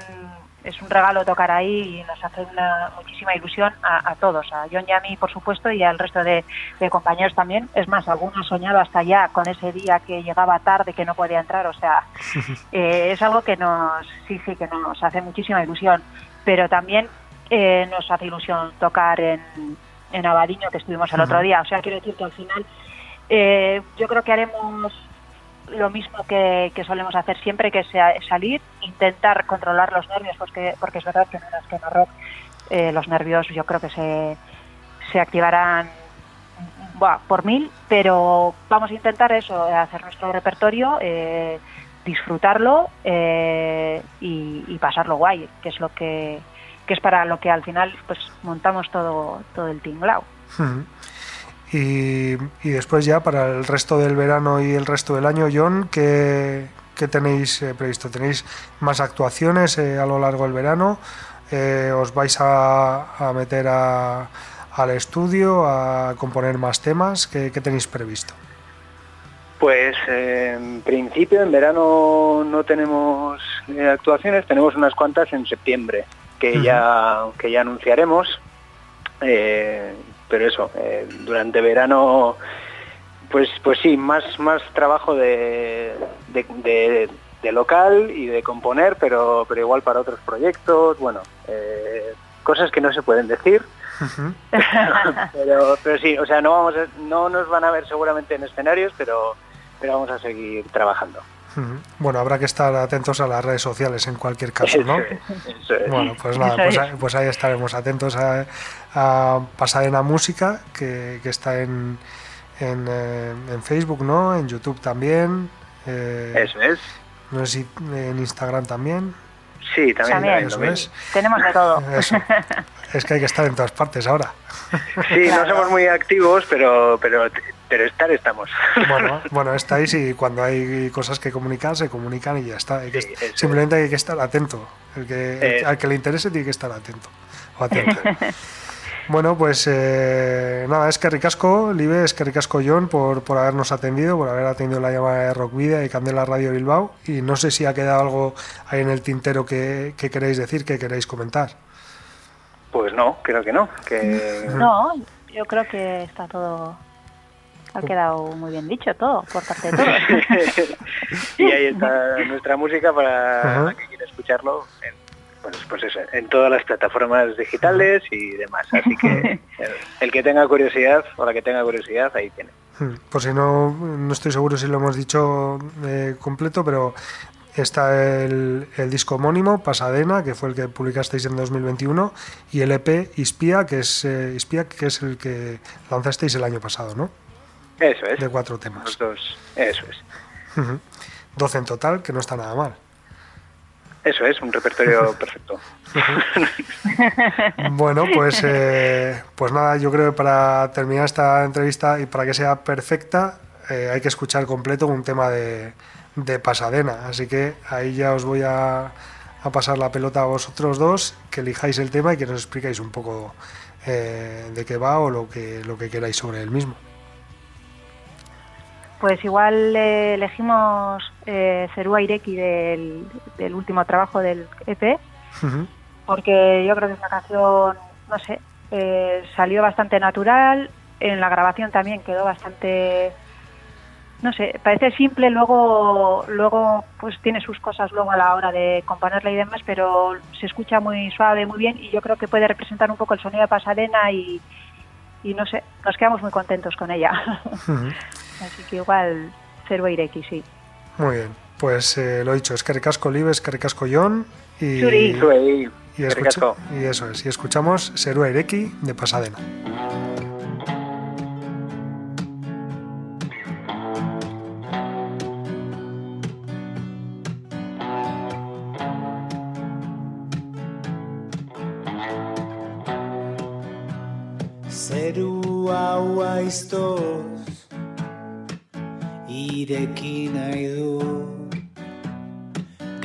es un regalo tocar ahí y nos hace una muchísima ilusión a, a todos, a John y a mí, por supuesto, y al resto de, de compañeros también. Es más, algunos han soñado hasta ya con ese día que llegaba tarde, que no podía entrar, o sea, eh, es algo que nos, sí, sí, que nos hace muchísima ilusión, pero también eh, nos hace ilusión tocar en, en Abadiño, que estuvimos el otro día. O sea, quiero decir que al final eh, yo creo que haremos lo mismo que, que solemos hacer siempre, que es sa- salir, intentar controlar los nervios, porque, porque es verdad que en una escena rock eh, los nervios yo creo que se, se activarán buah, por mil, pero vamos a intentar eso, hacer nuestro repertorio, eh, disfrutarlo eh, y, y pasarlo guay, que es lo que, que es para lo que al final pues montamos todo, todo el tinglao. Y, y después ya para el resto del verano y el resto del año, John, ¿qué, qué tenéis eh, previsto? ¿Tenéis más actuaciones eh, a lo largo del verano? Eh, ¿Os vais a, a meter a- al estudio a componer más temas? ¿Qué, qué tenéis previsto? Pues eh, en principio en verano no tenemos eh, actuaciones, tenemos unas cuantas en septiembre que ya que ya anunciaremos. Eh, pero eso, eh, durante verano, pues pues sí, más más trabajo de, de, de- de local y de componer, pero pero igual para otros proyectos, bueno, eh, cosas que no se pueden decir. Pero, pero sí, o sea, no vamos a- no nos van a ver seguramente en escenarios, pero pero vamos a seguir trabajando. Bueno, habrá que estar atentos a las redes sociales en cualquier caso, ¿no? Eso es, eso es. Bueno, pues nada, pues, pues ahí estaremos atentos a, a Pasadena Música, que, que está en, en, eh, en Facebook, ¿no? En YouTube también. eh, Eso es. No sé si en Instagram también. Sí, también. También. Eso es. Tenemos de todo. Eso. Es que hay que estar en todas partes ahora. Sí, no somos muy activos, pero pero pero estar estamos. Bueno, bueno, estáis y cuando hay cosas que comunicar, se comunican y ya está. Hay que Sí, est- eso es. simplemente hay que estar atento. El que, Eso. al que le interese tiene que estar atento. O bueno, pues eh, nada, es que ricasco, Libe, es que ricasco John por, por habernos atendido, por haber atendido la llamada de Rock Vida y Candela Radio Bilbao. Y no sé si ha quedado algo ahí en el tintero que, que queréis decir, que queréis comentar. Pues no, creo que no. Que No, yo creo que está todo. Ha quedado muy bien dicho todo, por parte de todos. y ahí está nuestra música para la que quiera escucharlo. En, pues, pues eso, en todas las plataformas digitales y demás. Así que el, el que tenga curiosidad o la que tenga curiosidad, ahí tiene. Por si no, no estoy seguro si lo hemos dicho eh, completo, pero está el, el disco homónimo, Pasadena, que fue el que publicasteis en 2021, y el EP Ispia, que es, eh, Ispia, que es el que lanzasteis el año pasado, ¿no? Eso es. De cuatro Los temas. dos. Eso es. Ujú. 12 en total, que no está nada mal. Eso es, un repertorio perfecto. Bueno, pues, eh, pues nada, yo creo que para terminar esta entrevista y para que sea perfecta, eh, hay que escuchar completo un tema de, de Pasadena. Así que ahí ya os voy a, a pasar la pelota a vosotros dos, que elijáis el tema y que nos explicáis un poco eh, de qué va o lo que, lo que queráis sobre el mismo. Pues igual eh, elegimos eh, Cerúa Ireki del, del último trabajo del EP, porque yo creo que es una canción, no sé, eh, salió bastante natural, en la grabación también quedó bastante, no sé, parece simple, luego, luego pues tiene sus cosas luego a la hora de componerla y demás, pero se escucha muy suave, muy bien, y yo creo que puede representar un poco el sonido de Pasadena y, y no sé, nos quedamos muy contentos con ella. Ujú. Así que igual Cerua Ireki, sí. Muy bien, pues eh, lo dicho, es que recasco Live, es que recasco John y, Zuri. Y, escucha- y eso es, y escuchamos Serua Ireki de Pasadena. Zeru hau aiztoz Ireki nahi du.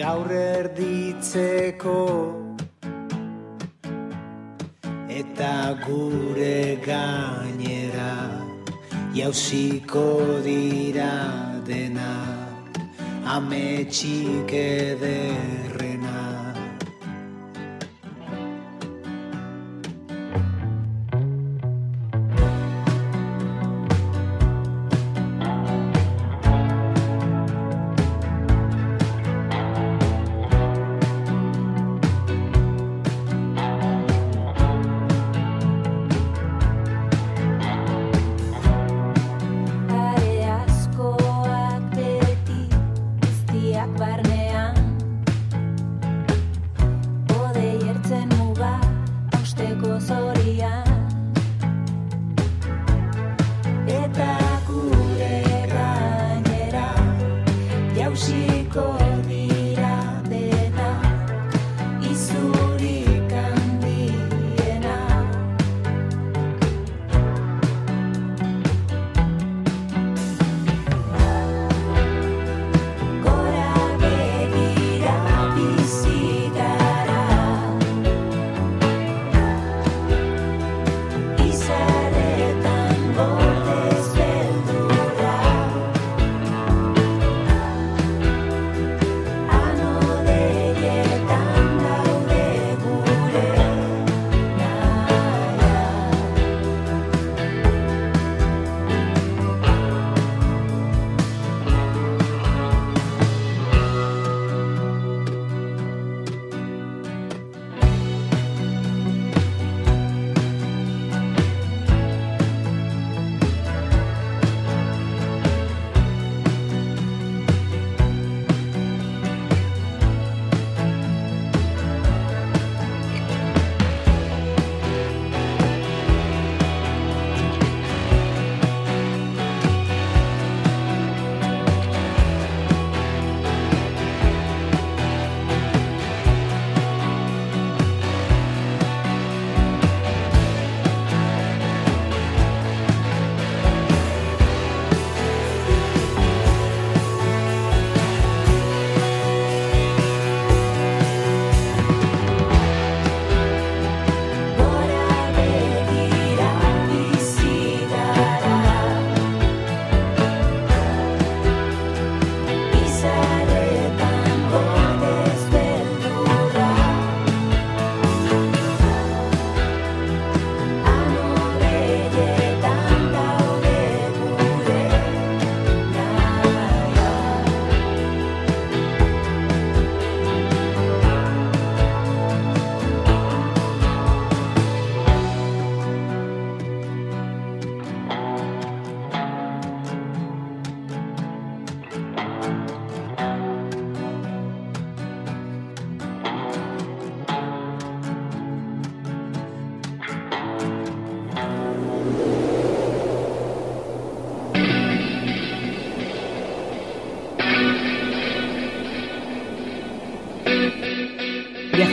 Gaur erditzeko Eta gure gainera Jauziko dira dena Ametxik ederrena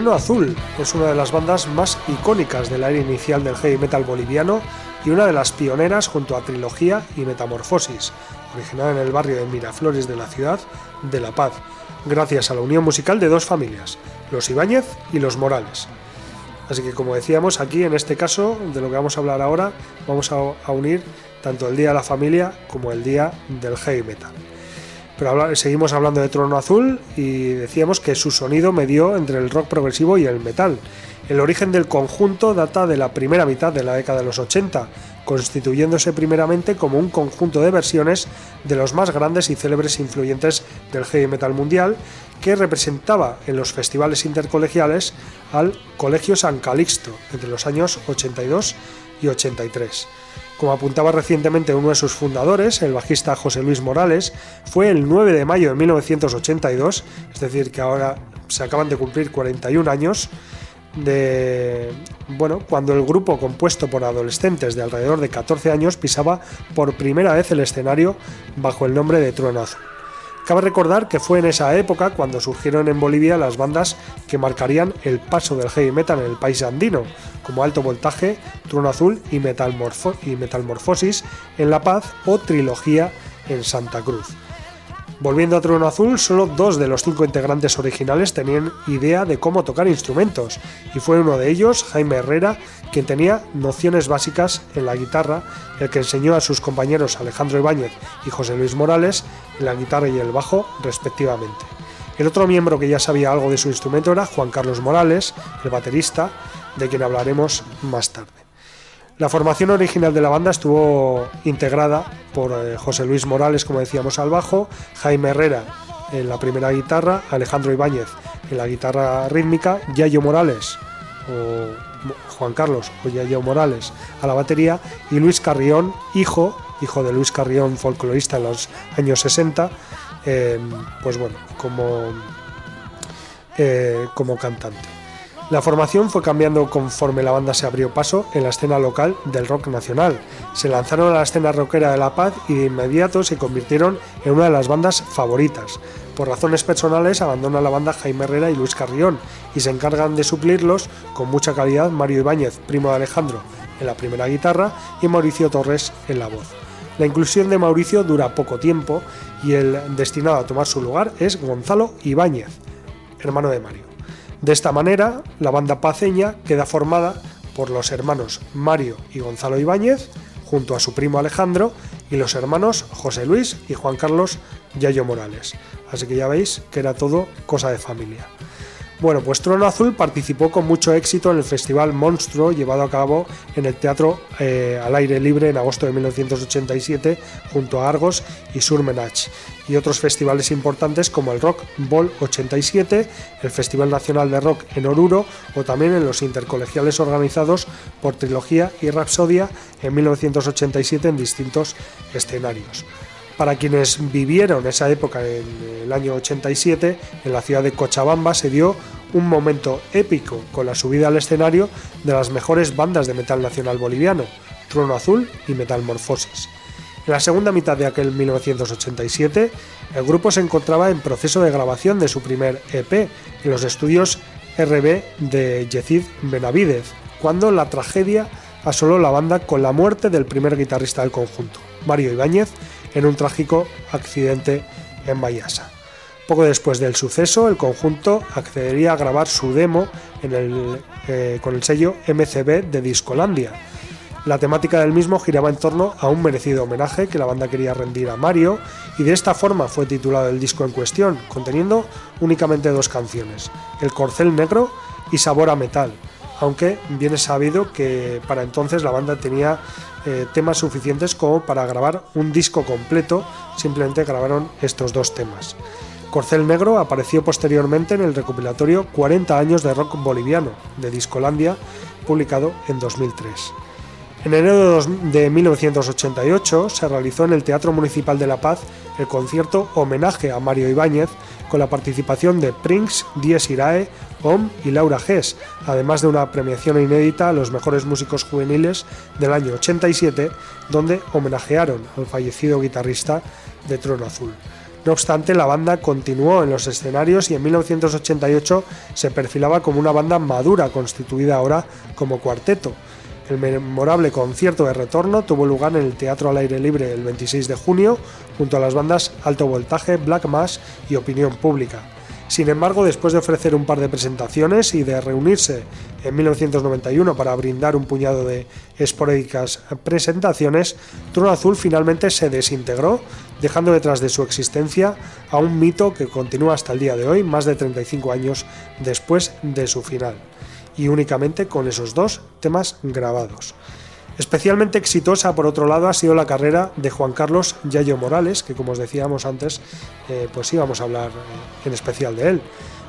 Trueno Azul es una de las bandas más icónicas del área inicial del heavy metal boliviano y una de las pioneras junto a Trilogía y Metamorfosis, originada en el barrio de Miraflores de la ciudad de La Paz, gracias a la unión musical de dos familias, los Ibáñez y los Morales. Así que como decíamos, aquí en este caso, de lo que vamos a hablar ahora, vamos a, a unir tanto el Día de la Familia como el Día del Heavy Metal. Pero seguimos hablando de Trono Azul y decíamos que su sonido medió entre el rock progresivo y el metal. El origen del conjunto data de la primera mitad de la década de los 80, constituyéndose primeramente como un conjunto de versiones de los más grandes y célebres influyentes del heavy metal mundial, que representaba en los festivales intercolegiales al Colegio San Calixto entre los años 82 y 83. Como apuntaba recientemente uno de sus fundadores, el bajista José Luis Morales, fue el 9 de mayo de 1982, es decir, que ahora se acaban de cumplir 41 años, de bueno, cuando el grupo compuesto por adolescentes de alrededor de 14 años pisaba por primera vez el escenario bajo el nombre de Trueno Azul. Cabe recordar que fue en esa época cuando surgieron en Bolivia las bandas que marcarían el paso del heavy metal en el país andino, como Alto Voltaje, Trueno Azul y, Metalmorfo- y en La Paz o Trilogía en Santa Cruz. Volviendo a Trueno Azul, solo dos de los cinco integrantes originales tenían idea de cómo tocar instrumentos, y fue uno de ellos, Jaime Herrera, quien tenía nociones básicas en la guitarra, el que enseñó a sus compañeros Alejandro Ibáñez y José Luis Morales la guitarra y el bajo, respectivamente. El otro miembro que ya sabía algo de su instrumento era Juan Carlos Morales, el baterista, de quien hablaremos más tarde. La formación original de la banda estuvo integrada por eh, José Luis Morales, como decíamos, al bajo, Jaime Herrera en la primera guitarra, Alejandro Ibáñez en la guitarra rítmica, Yayo Morales o Juan Carlos o Yayo Morales a la batería y Luis Carrión, hijo, hijo de Luis Carrión, folclorista en los años 60, eh, pues bueno, como, eh, como cantante. La formación fue cambiando conforme la banda se abrió paso en la escena local del rock nacional. Se lanzaron a la escena rockera de La Paz y de inmediato se convirtieron en una de las bandas favoritas. Por razones personales abandona la banda Jaime Herrera y Luis Carrión y se encargan de suplirlos con mucha calidad Mario Ibáñez, primo de Alejandro, en la primera guitarra y Mauricio Torres en la voz. La inclusión de Mauricio dura poco tiempo y el destinado a tomar su lugar es Gonzalo Ibáñez, hermano de Mario. De esta manera, la banda paceña queda formada por los hermanos Mario y Gonzalo Ibáñez, junto a su primo Alejandro, y los hermanos José Luis y Juan Carlos Yayo Morales. Así que ya veis que era todo cosa de familia. Bueno, pues Trono Azul participó con mucho éxito en el festival Monstruo llevado a cabo en el Teatro eh, al Aire Libre en agosto de 1987 junto a Argos y Surmenach y otros festivales importantes como el Rock Ball 87, el Festival Nacional de Rock en Oruro o también en los intercolegiales organizados por Trilogía y Rapsodia en 1987 en distintos escenarios. Para quienes vivieron esa época en el año 87, en la ciudad de Cochabamba se dio un momento épico con la subida al escenario de las mejores bandas de metal nacional boliviano, Trono Azul y Metalmorfosis. En la segunda mitad de aquel 1987, el grupo se encontraba en proceso de grabación de su primer EP en los estudios RB de Yezid Benavidez, cuando la tragedia asoló la banda con la muerte del primer guitarrista del conjunto, Mario Ibáñez, en un trágico accidente en Bayasa. Poco después del suceso, el conjunto accedería a grabar su demo en el, eh, con el sello MCB de Discolandia. La temática del mismo giraba en torno a un merecido homenaje que la banda quería rendir a Mario y de esta forma fue titulado el disco en cuestión, conteniendo únicamente dos canciones, El Corcel Negro y Sabor a Metal, aunque bien es sabido que para entonces la banda tenía eh, temas suficientes como para grabar un disco completo, simplemente grabaron estos dos temas. Corcel Negro apareció posteriormente en el recopilatorio 40 años de rock boliviano de Discolandia, publicado en 2003. En enero de dos- de 1988 se realizó en el Teatro Municipal de La Paz el concierto homenaje a Mario Ibáñez con la participación de Prince, Dies Irae, Y Laura Gess, además de una premiación inédita a los mejores músicos juveniles del año 87, donde homenajearon al fallecido guitarrista de Trono Azul. No obstante, la banda continuó en los escenarios y en 1988 se perfilaba como una banda madura constituida ahora como cuarteto. El memorable concierto de retorno tuvo lugar en el Teatro al Aire Libre el 26 de junio junto a las bandas Alto Voltaje, Black Mass y Opinión Pública. Sin embargo, después de ofrecer un par de presentaciones y de reunirse en 1991 para brindar un puñado de esporádicas presentaciones, Trono Azul finalmente se desintegró, dejando detrás de su existencia a un mito que continúa hasta el día de hoy, más de 35 años después de su final, y únicamente con esos dos temas grabados. Especialmente exitosa, por otro lado, ha sido la carrera de Juan Carlos Yayo Morales, que como os decíamos antes, eh, pues íbamos a hablar eh, en especial de él,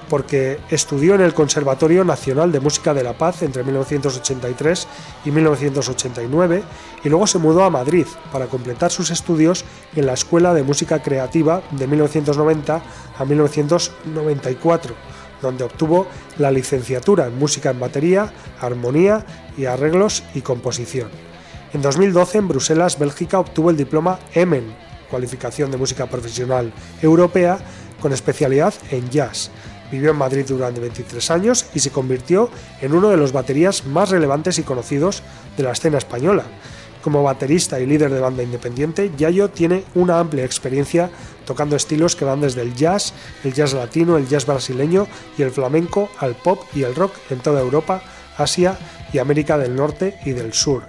porque estudió en el Conservatorio Nacional de Música de La Paz entre 1983 y 1989 y luego se mudó a Madrid para completar sus estudios en la Escuela de Música Creativa de 1990 a 1994 donde obtuvo la licenciatura en música en batería, armonía y arreglos y composición. En 2012 en Bruselas, Bélgica, obtuvo el diploma EMEN, cualificación de música profesional europea con especialidad en jazz. Vivió en Madrid durante 23 años y se convirtió en uno de los baterías más relevantes y conocidos de la escena española. Como baterista y líder de banda independiente, Yayo tiene una amplia experiencia tocando estilos que van desde el jazz, el jazz latino, el jazz brasileño y el flamenco al pop y el rock en toda Europa, Asia y América del Norte y del Sur.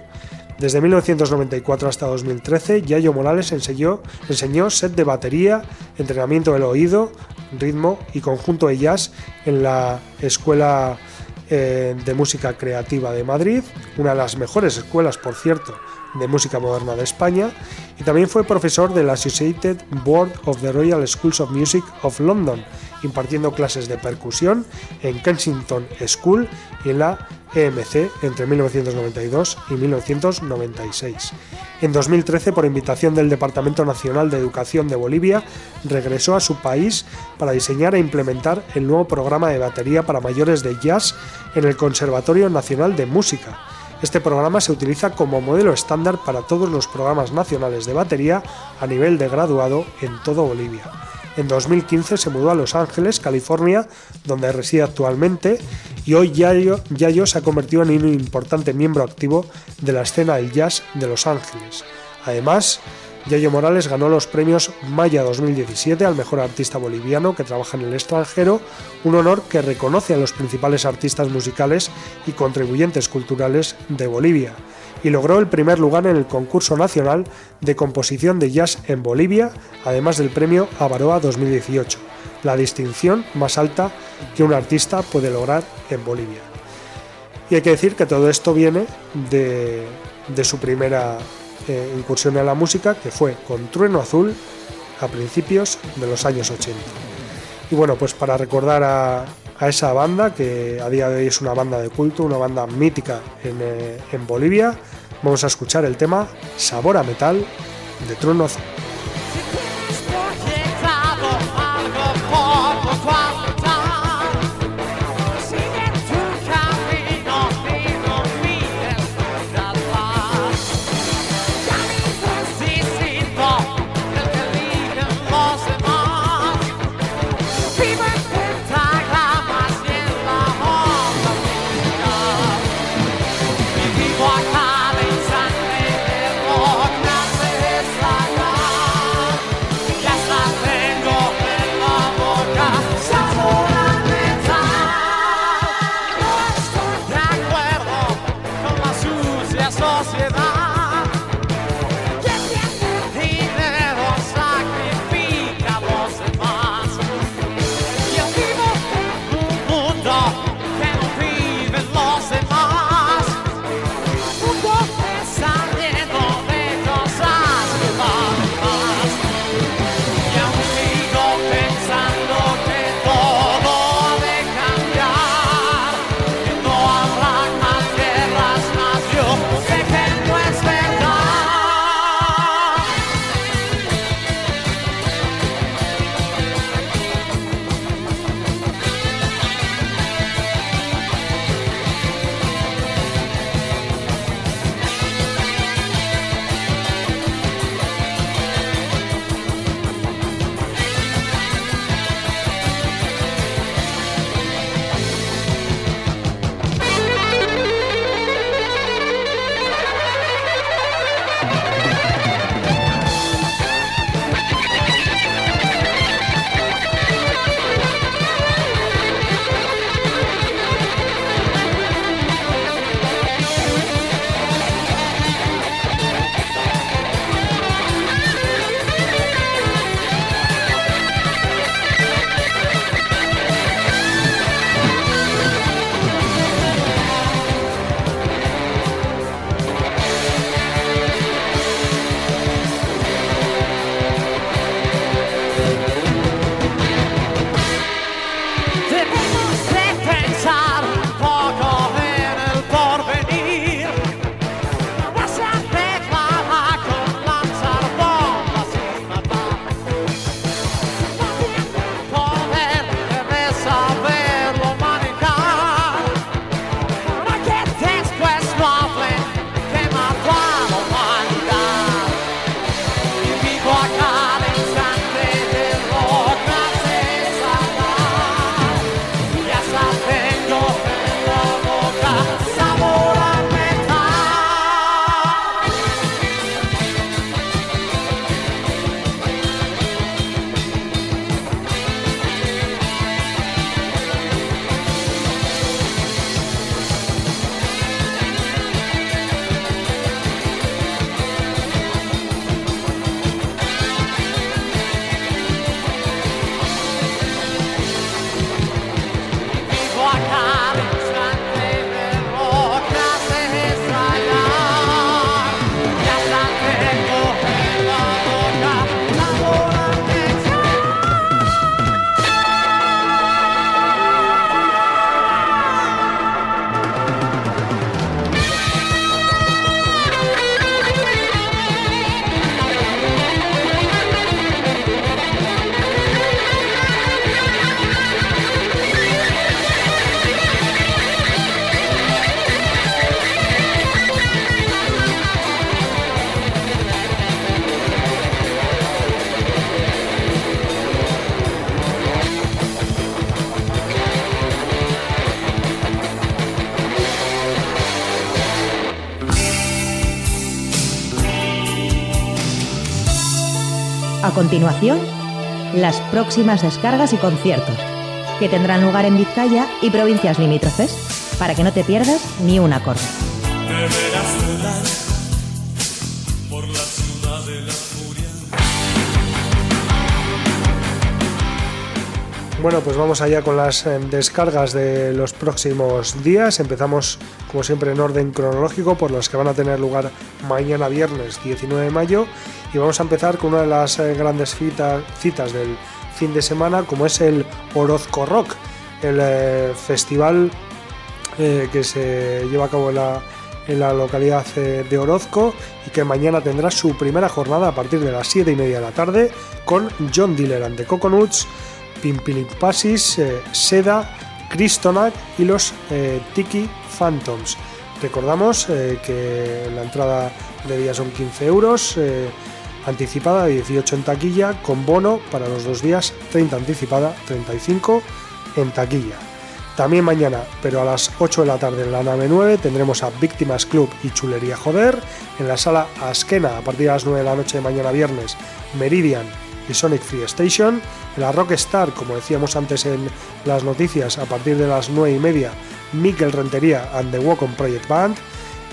Desde 1994 hasta 2013, Yayo Morales enseñó, set de batería, entrenamiento del oído, ritmo y conjunto de jazz en la Escuela eh, de Música Creativa de Madrid, una de las mejores escuelas, por cierto, de música moderna de España, y también fue profesor de la Associated Board of the Royal Schools of Music of London, impartiendo clases de percusión en Kensington School y en la EMC entre 1992 y 1996. En 2013, por invitación del Departamento Nacional de Educación de Bolivia, regresó a su país para diseñar e implementar el nuevo programa de batería para mayores de jazz en el Conservatorio Nacional de Música. Este programa se utiliza como modelo estándar para todos los programas nacionales de batería a nivel de graduado en todo Bolivia. En 2015 se mudó a Los Ángeles, California, donde reside actualmente, y hoy Yayo, Yayo se ha convertido en un importante miembro activo de la escena del jazz de Los Ángeles. Además, Yayo Morales ganó los premios Maya 2017 al mejor artista boliviano que trabaja en el extranjero, un honor que reconoce a los principales artistas musicales y contribuyentes culturales de Bolivia, y logró el primer lugar en el concurso nacional de composición de jazz en Bolivia, además del premio Avaroa 2018, la distinción más alta que un artista puede lograr en Bolivia. Y hay que decir que todo esto viene de, de su primera eh, incursión en la música, que fue con Trueno Azul a principios de los años 80. Y bueno, pues para recordar a, esa banda, que a día de hoy es una banda de culto, una banda mítica en, eh, en Bolivia, vamos a escuchar el tema Sabor a Metal de Trueno Azul. Continuación, las próximas descargas y conciertos, que tendrán lugar en Vizcaya y provincias limítrofes, para que no te pierdas ni un acorde. Bueno, pues vamos allá con las eh, descargas de los próximos días. Empezamos, como siempre, en orden cronológico por los que van a tener lugar mañana viernes 19 de mayo. Y vamos a empezar con una de las eh, grandes cita- citas del fin de semana, como es el Orozco Rock, el eh, festival eh, que se lleva a cabo en la, en la localidad de Orozco y que mañana tendrá su primera jornada a partir de las 7 y media de la tarde con John Diller and the Coconuts, Pimpilipasis, Seda, Cristonac y los Tiki Phantoms. Recordamos que la entrada de día son 15 euros, anticipada 18 en taquilla, con bono para los dos días 30 anticipada, 35 en taquilla. También mañana, pero a las 8 de la tarde en la nave 9, tendremos a Víctimas Club y Chulería Joder. En la sala Askena, a partir de las 9 de la noche de mañana viernes, Meridian y Sonic Free Station. En la Rockstar, como decíamos antes en las noticias, a partir de las 9 y media, Miquel Rentería and the Walk on Project Band.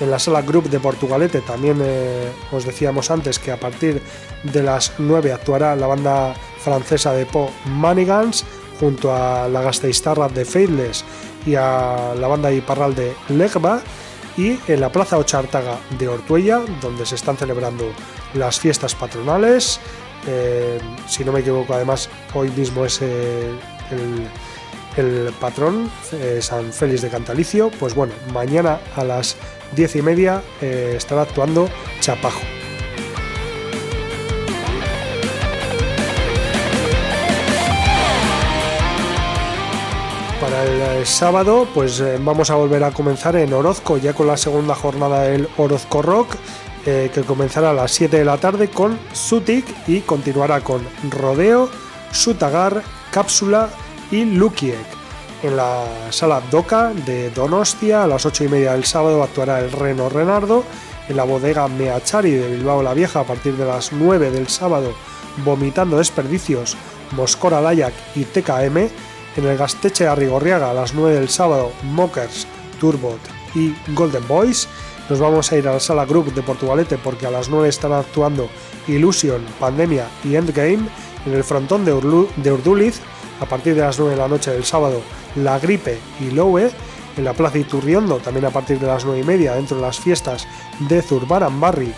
En la sala Group de Portugalete. También eh, os decíamos antes que a partir de las 9 actuará la banda francesa de pop Manigans junto a la Gasteiztarra de Faithless y a la banda Iparral de Legba y en la Plaza Ochartaga de Ortuella donde se están celebrando las fiestas patronales. Eh, si no me equivoco además hoy mismo es eh, el, el patrón eh, San Félix de Cantalicio pues bueno mañana a las diez y media eh, estará actuando Chapajo Para el eh, sábado, pues eh, vamos a volver a comenzar en Orozco, ya con la segunda jornada del Orozco Rock, eh, que comenzará a las 7 de la tarde con Sutik y continuará con Rodeo, Sutagar, Cápsula y Lukiek. En la sala Doca de Donostia, a las 8 y media del sábado, actuará el Reno Renardo. En la bodega Meachari de Bilbao la Vieja, a partir de las 9 del sábado, Vomitando Desperdicios, Moscora Layak y TKM. En el Gasteche Arrigorriaga a las 9 del sábado, Mockers, Turbot y Golden Boys. Nos vamos a ir a la sala Group de Portugalete porque a las 9 están actuando Illusion, Pandemia y Endgame. En el frontón de, Urlu- de Urduliz, a partir de las 9 de la noche del sábado, La Gripe y Lowe. En la Plaza Iturriondo, también a partir de las 9 y media, dentro de las fiestas de Zurbaran Barri,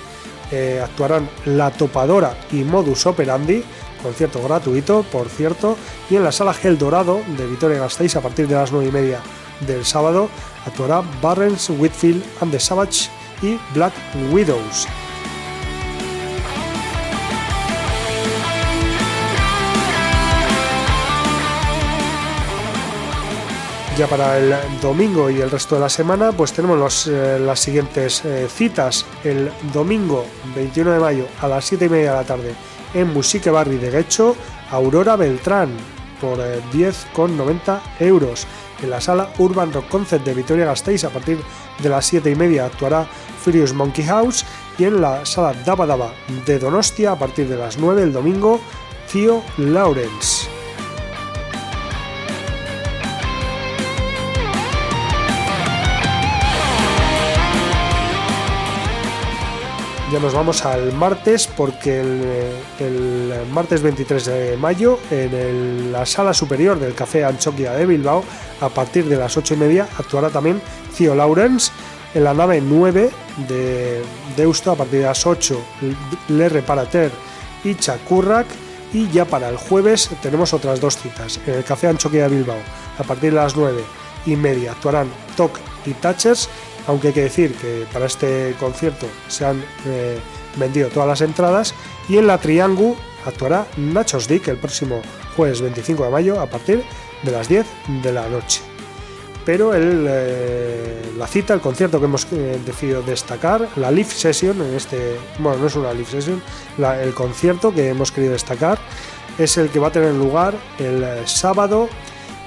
eh, actuarán La Topadora y Modus Operandi, concierto gratuito, por cierto, y en la sala Gel Dorado de Vitoria Gasteiz a partir de las 9 y media del sábado actuará Barrens, Whitfield and the Savage y Black Widows. Ya para el domingo y el resto de la semana, pues tenemos eh, las siguientes eh, citas. El domingo 21 de mayo a las 7 y media de la tarde en Musique Barri de Guecho, Aurora Beltrán por eh, 10,90 euros. En la sala Urban Rock Concert de Vitoria Gasteiz a partir de las 7 y media actuará Furious Monkey House y en la sala Daba Daba de Donostia a partir de las 9 el domingo Theo Lawrence. Ya nos vamos al martes porque el, martes 23 de mayo en la sala superior del Café Anchoquia de Bilbao a partir de las 8 y media actuará también Theo Lawrence en la nave 9 de Deusto. A partir de las 8 Le Reparater y Chacurrac y ya para el jueves tenemos otras dos citas en el Café Anchoquia de Bilbao. A partir de las 9 y media actuarán Toc y Touchers aunque hay que decir que para este concierto se han eh, vendido todas las entradas y en la Triangu actuará Nachos Dick el próximo jueves 25 de mayo a partir de las 10 de la noche. Pero eh, la cita, el concierto que hemos eh, decidido destacar, la live session, en este, bueno, no es una live session, el concierto que hemos querido destacar es el que va a tener lugar el sábado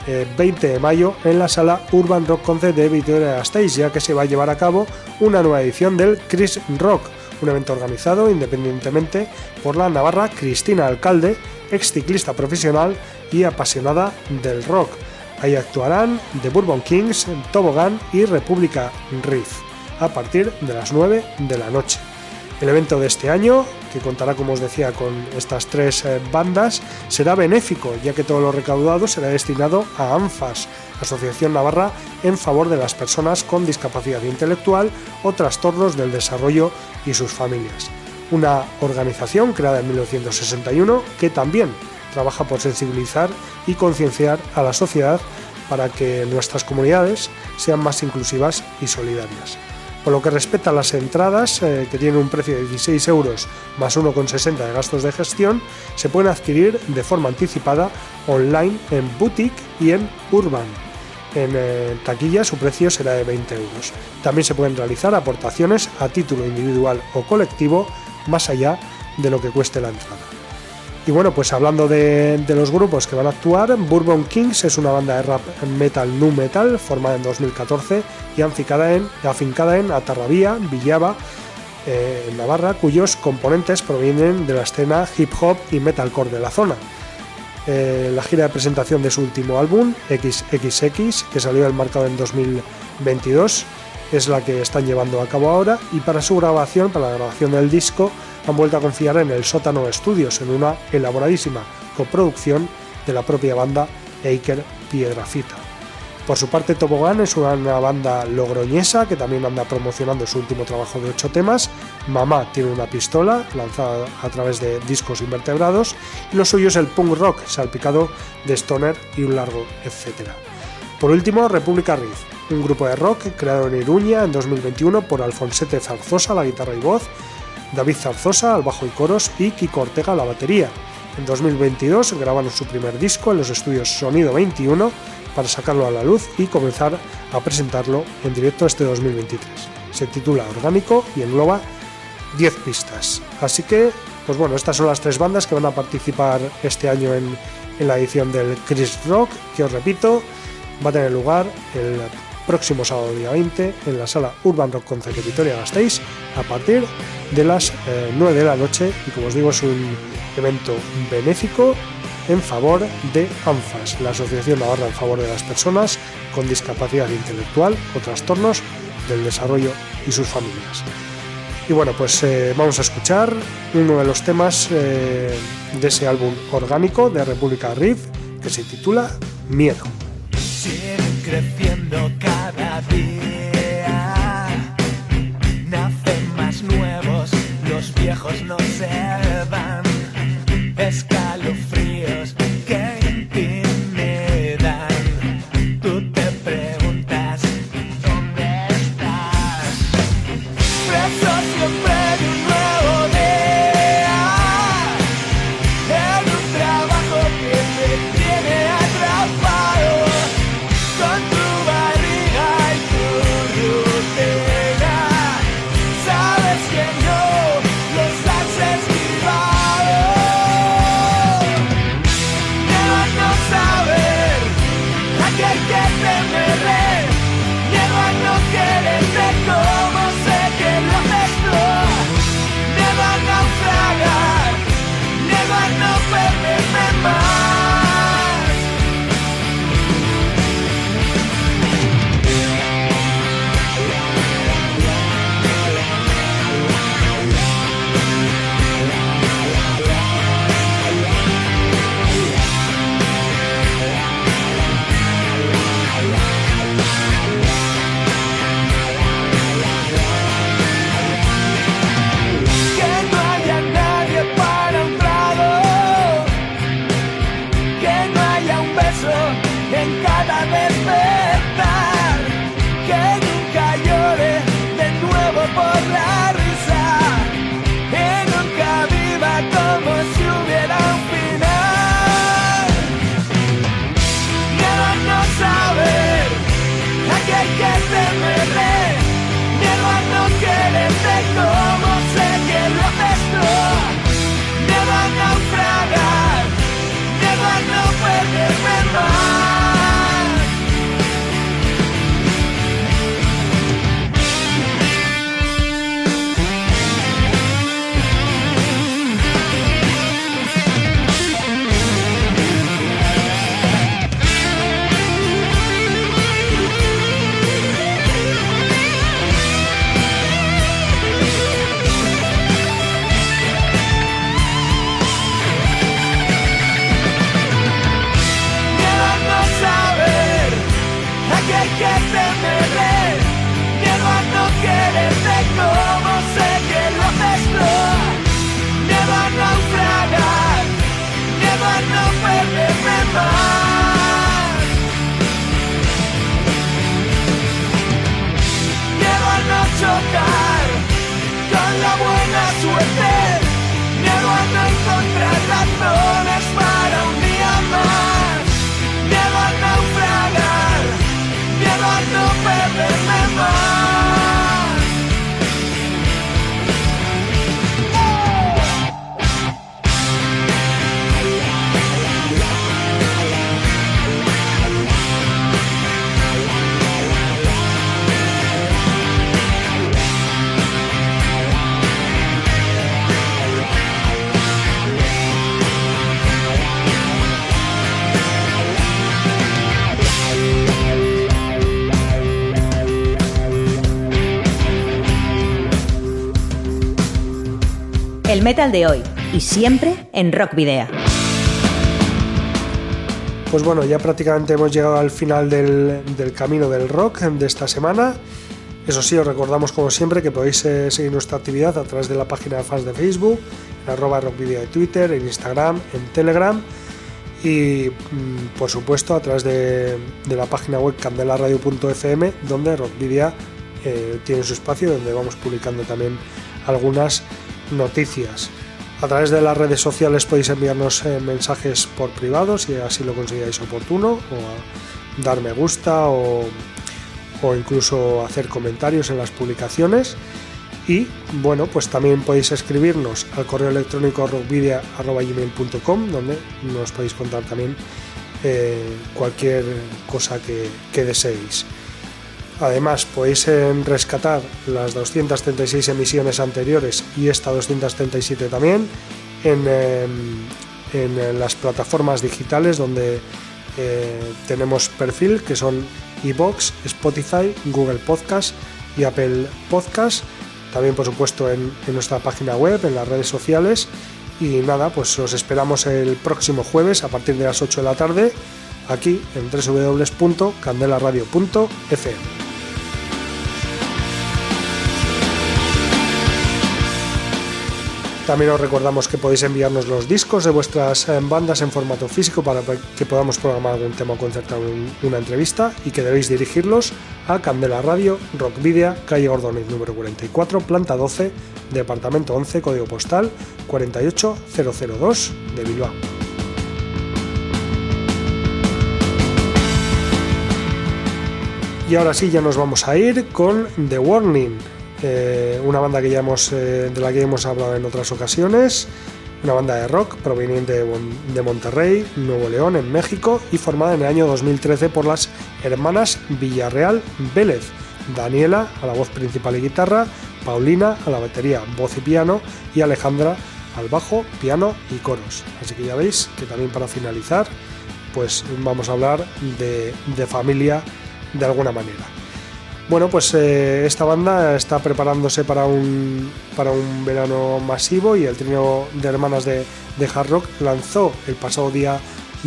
eh, 20 de mayo en la sala Urban Rock Concert de Vitoria Gasteiz, ya que se va a llevar a cabo una nueva edición del Chris Rock, un evento organizado independientemente por la navarra Cristina Alcalde, ex ciclista profesional y apasionada del rock. Ahí actuarán The Bourbon Kings, Tobogán y República Riff a partir de las 9 de la noche. El evento de este año, que contará, como os decía, con estas tres eh, bandas, será benéfico, ya que todo lo recaudado será destinado a ANFAS, Asociación Navarra en favor de las personas con discapacidad intelectual o trastornos del desarrollo y sus familias. Una organización creada en 1961 que también trabaja por sensibilizar y concienciar a la sociedad para que nuestras comunidades sean más inclusivas y solidarias. Por lo que respecta a las entradas, eh, que tienen un precio de 16 euros más 1,60 de gastos de gestión, se pueden adquirir de forma anticipada online en Boutique y en Urban. En eh, taquilla su precio será de 20 euros. También se pueden realizar aportaciones a título individual o colectivo más allá de lo que cueste la entrada. Y bueno, pues hablando de, los grupos que van a actuar, Bourbon Kings es una banda de rap metal nu metal formada en 2014 y afincada en, afincada en Atarrabía, Villaba, eh, Navarra, cuyos componentes provienen de la escena hip hop y metalcore de la zona. Eh, la gira de presentación de su último álbum, XXX, que salió al mercado en 2022, es la que están llevando a cabo ahora y para su grabación, para la grabación del disco, han vuelto a confiar en el Sótano Studios, en una elaboradísima coproducción de la propia banda Eiker Piedrafita. Por su parte, Tobogán es una banda logroñesa que también anda promocionando su último trabajo de ocho temas. Mamá tiene una pistola, lanzada a través de discos invertebrados, y lo suyo es el punk rock, salpicado de stoner y un largo etcétera. Por último, República Riff, un grupo de rock creado en Iruña en 2021 por Alfonsete Zarzosa, la guitarra y voz, David Zarzosa al bajo y coros y Kiko Ortega la batería. En 2022 grabaron su primer disco en los estudios Sonido 21 para sacarlo a la luz y comenzar a presentarlo en directo este 2023. Se titula Orgánico y engloba 10 pistas. Así que, pues bueno, estas son las tres bandas que van a participar este año en, en la edición del Chris Rock, que os repito, va a tener lugar el próximo sábado día 20 en la sala Urban Rock Concert de Vitoria Gasteiz a partir de las eh, 9 de la noche y como os digo es un evento benéfico en favor de ANFAS, la Asociación Navarra en favor de las personas con discapacidad intelectual o trastornos del desarrollo y sus familias. Y bueno, pues eh, vamos a escuchar uno de los temas eh, de ese álbum orgánico de República Riff que se titula Miedo. siguen creciendo día. Nacen más nuevos, los viejos no se van. Metal de hoy y siempre en Rock Video. Pues bueno, ya prácticamente hemos llegado al final del, camino del rock de esta semana. Eso sí, os recordamos como siempre que podéis eh, seguir nuestra actividad a través de la página de fans de Facebook, en arroba rockvideo de Twitter, en Instagram, en Telegram y mm, por supuesto a través de, de la página web candelaradio.fm donde Rockvidia eh, tiene su espacio donde vamos publicando también algunas noticias. A través de las redes sociales podéis enviarnos eh, mensajes por privado si así lo consideráis oportuno, o dar me gusta o, incluso hacer comentarios en las publicaciones. Y bueno, pues también podéis escribirnos al correo electrónico rockvidia.gmail.com donde nos podéis contar también eh, cualquier cosa que, que deseéis. Además, podéis eh, rescatar las 236 emisiones anteriores y esta 237 también en, eh, en, las plataformas digitales donde eh, tenemos perfil, que son iBox, Spotify, Google Podcast y Apple Podcast. También, por supuesto, en, en nuestra página web, en las redes sociales. Y nada, pues os esperamos el próximo jueves a partir de las 8 de la tarde aquí en www.candelaradio.fm. También os recordamos que podéis enviarnos los discos de vuestras eh, bandas en formato físico para que podamos programar algún tema o concertar un- una entrevista y que debéis dirigirlos a Candela Radio, Rockvidia, calle Ordóñez número 44, planta 12, departamento 11, código postal 48002 de Bilbao. Y ahora sí, ya nos vamos a ir con The Warning, eh, una banda que ya hemos, eh, de la que hemos hablado en otras ocasiones, una banda de rock proveniente de, Mon- de Monterrey, Nuevo León, en México, y formada en el año 2013 por las hermanas Villarreal Vélez, Daniela a la voz principal y guitarra, Paulina a la batería, voz y piano, y Alejandra al bajo, piano y coros. Así que ya veis que también para finalizar, pues vamos a hablar de familia de alguna manera. Bueno, pues eh, esta banda está preparándose para un, para un verano masivo y el trío de hermanas de, de hard rock lanzó el pasado día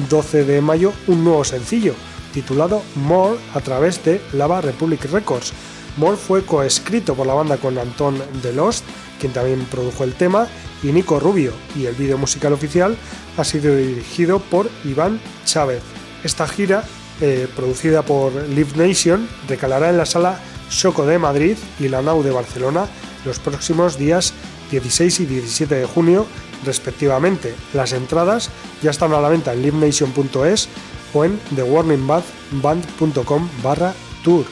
12 de mayo un nuevo sencillo titulado More a través de Lava Republic Records. More fue coescrito por la banda con Anton de Lost, quien también produjo el tema, y Nico Rubio, y el vídeo musical oficial ha sido dirigido por Iván Chávez. Esta gira eh, producida por Live Nation, recalará en la sala Choco de Madrid y la Nau de Barcelona los próximos días 16 y 17 de junio, respectivamente. Las entradas ya están a la venta en livenation.es o en thewarningband.com barra tour.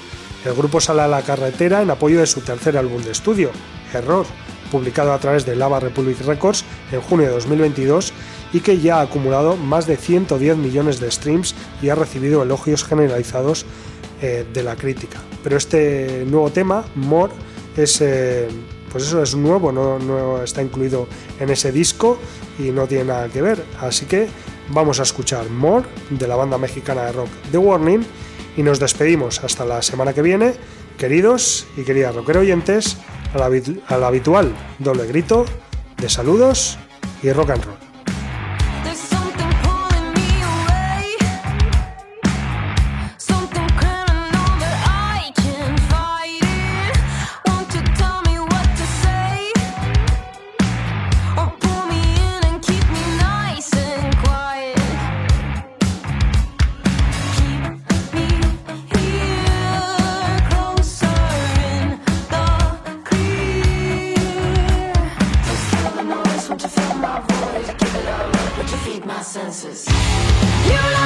El grupo sale a la carretera en apoyo de su tercer álbum de estudio, Error, publicado a través de Lava Republic Records en junio de 2022 y que ya ha acumulado más de 110 millones de streams y ha recibido elogios generalizados eh, de la crítica. Pero este nuevo tema, More, es, eh, pues eso es nuevo, no, está incluido en ese disco y no tiene nada que ver. Así que vamos a escuchar More de la banda mexicana de rock The Warning y nos despedimos hasta la semana que viene, queridos y queridas rockero oyentes, al habitual doble grito de saludos y rock and roll. my senses. You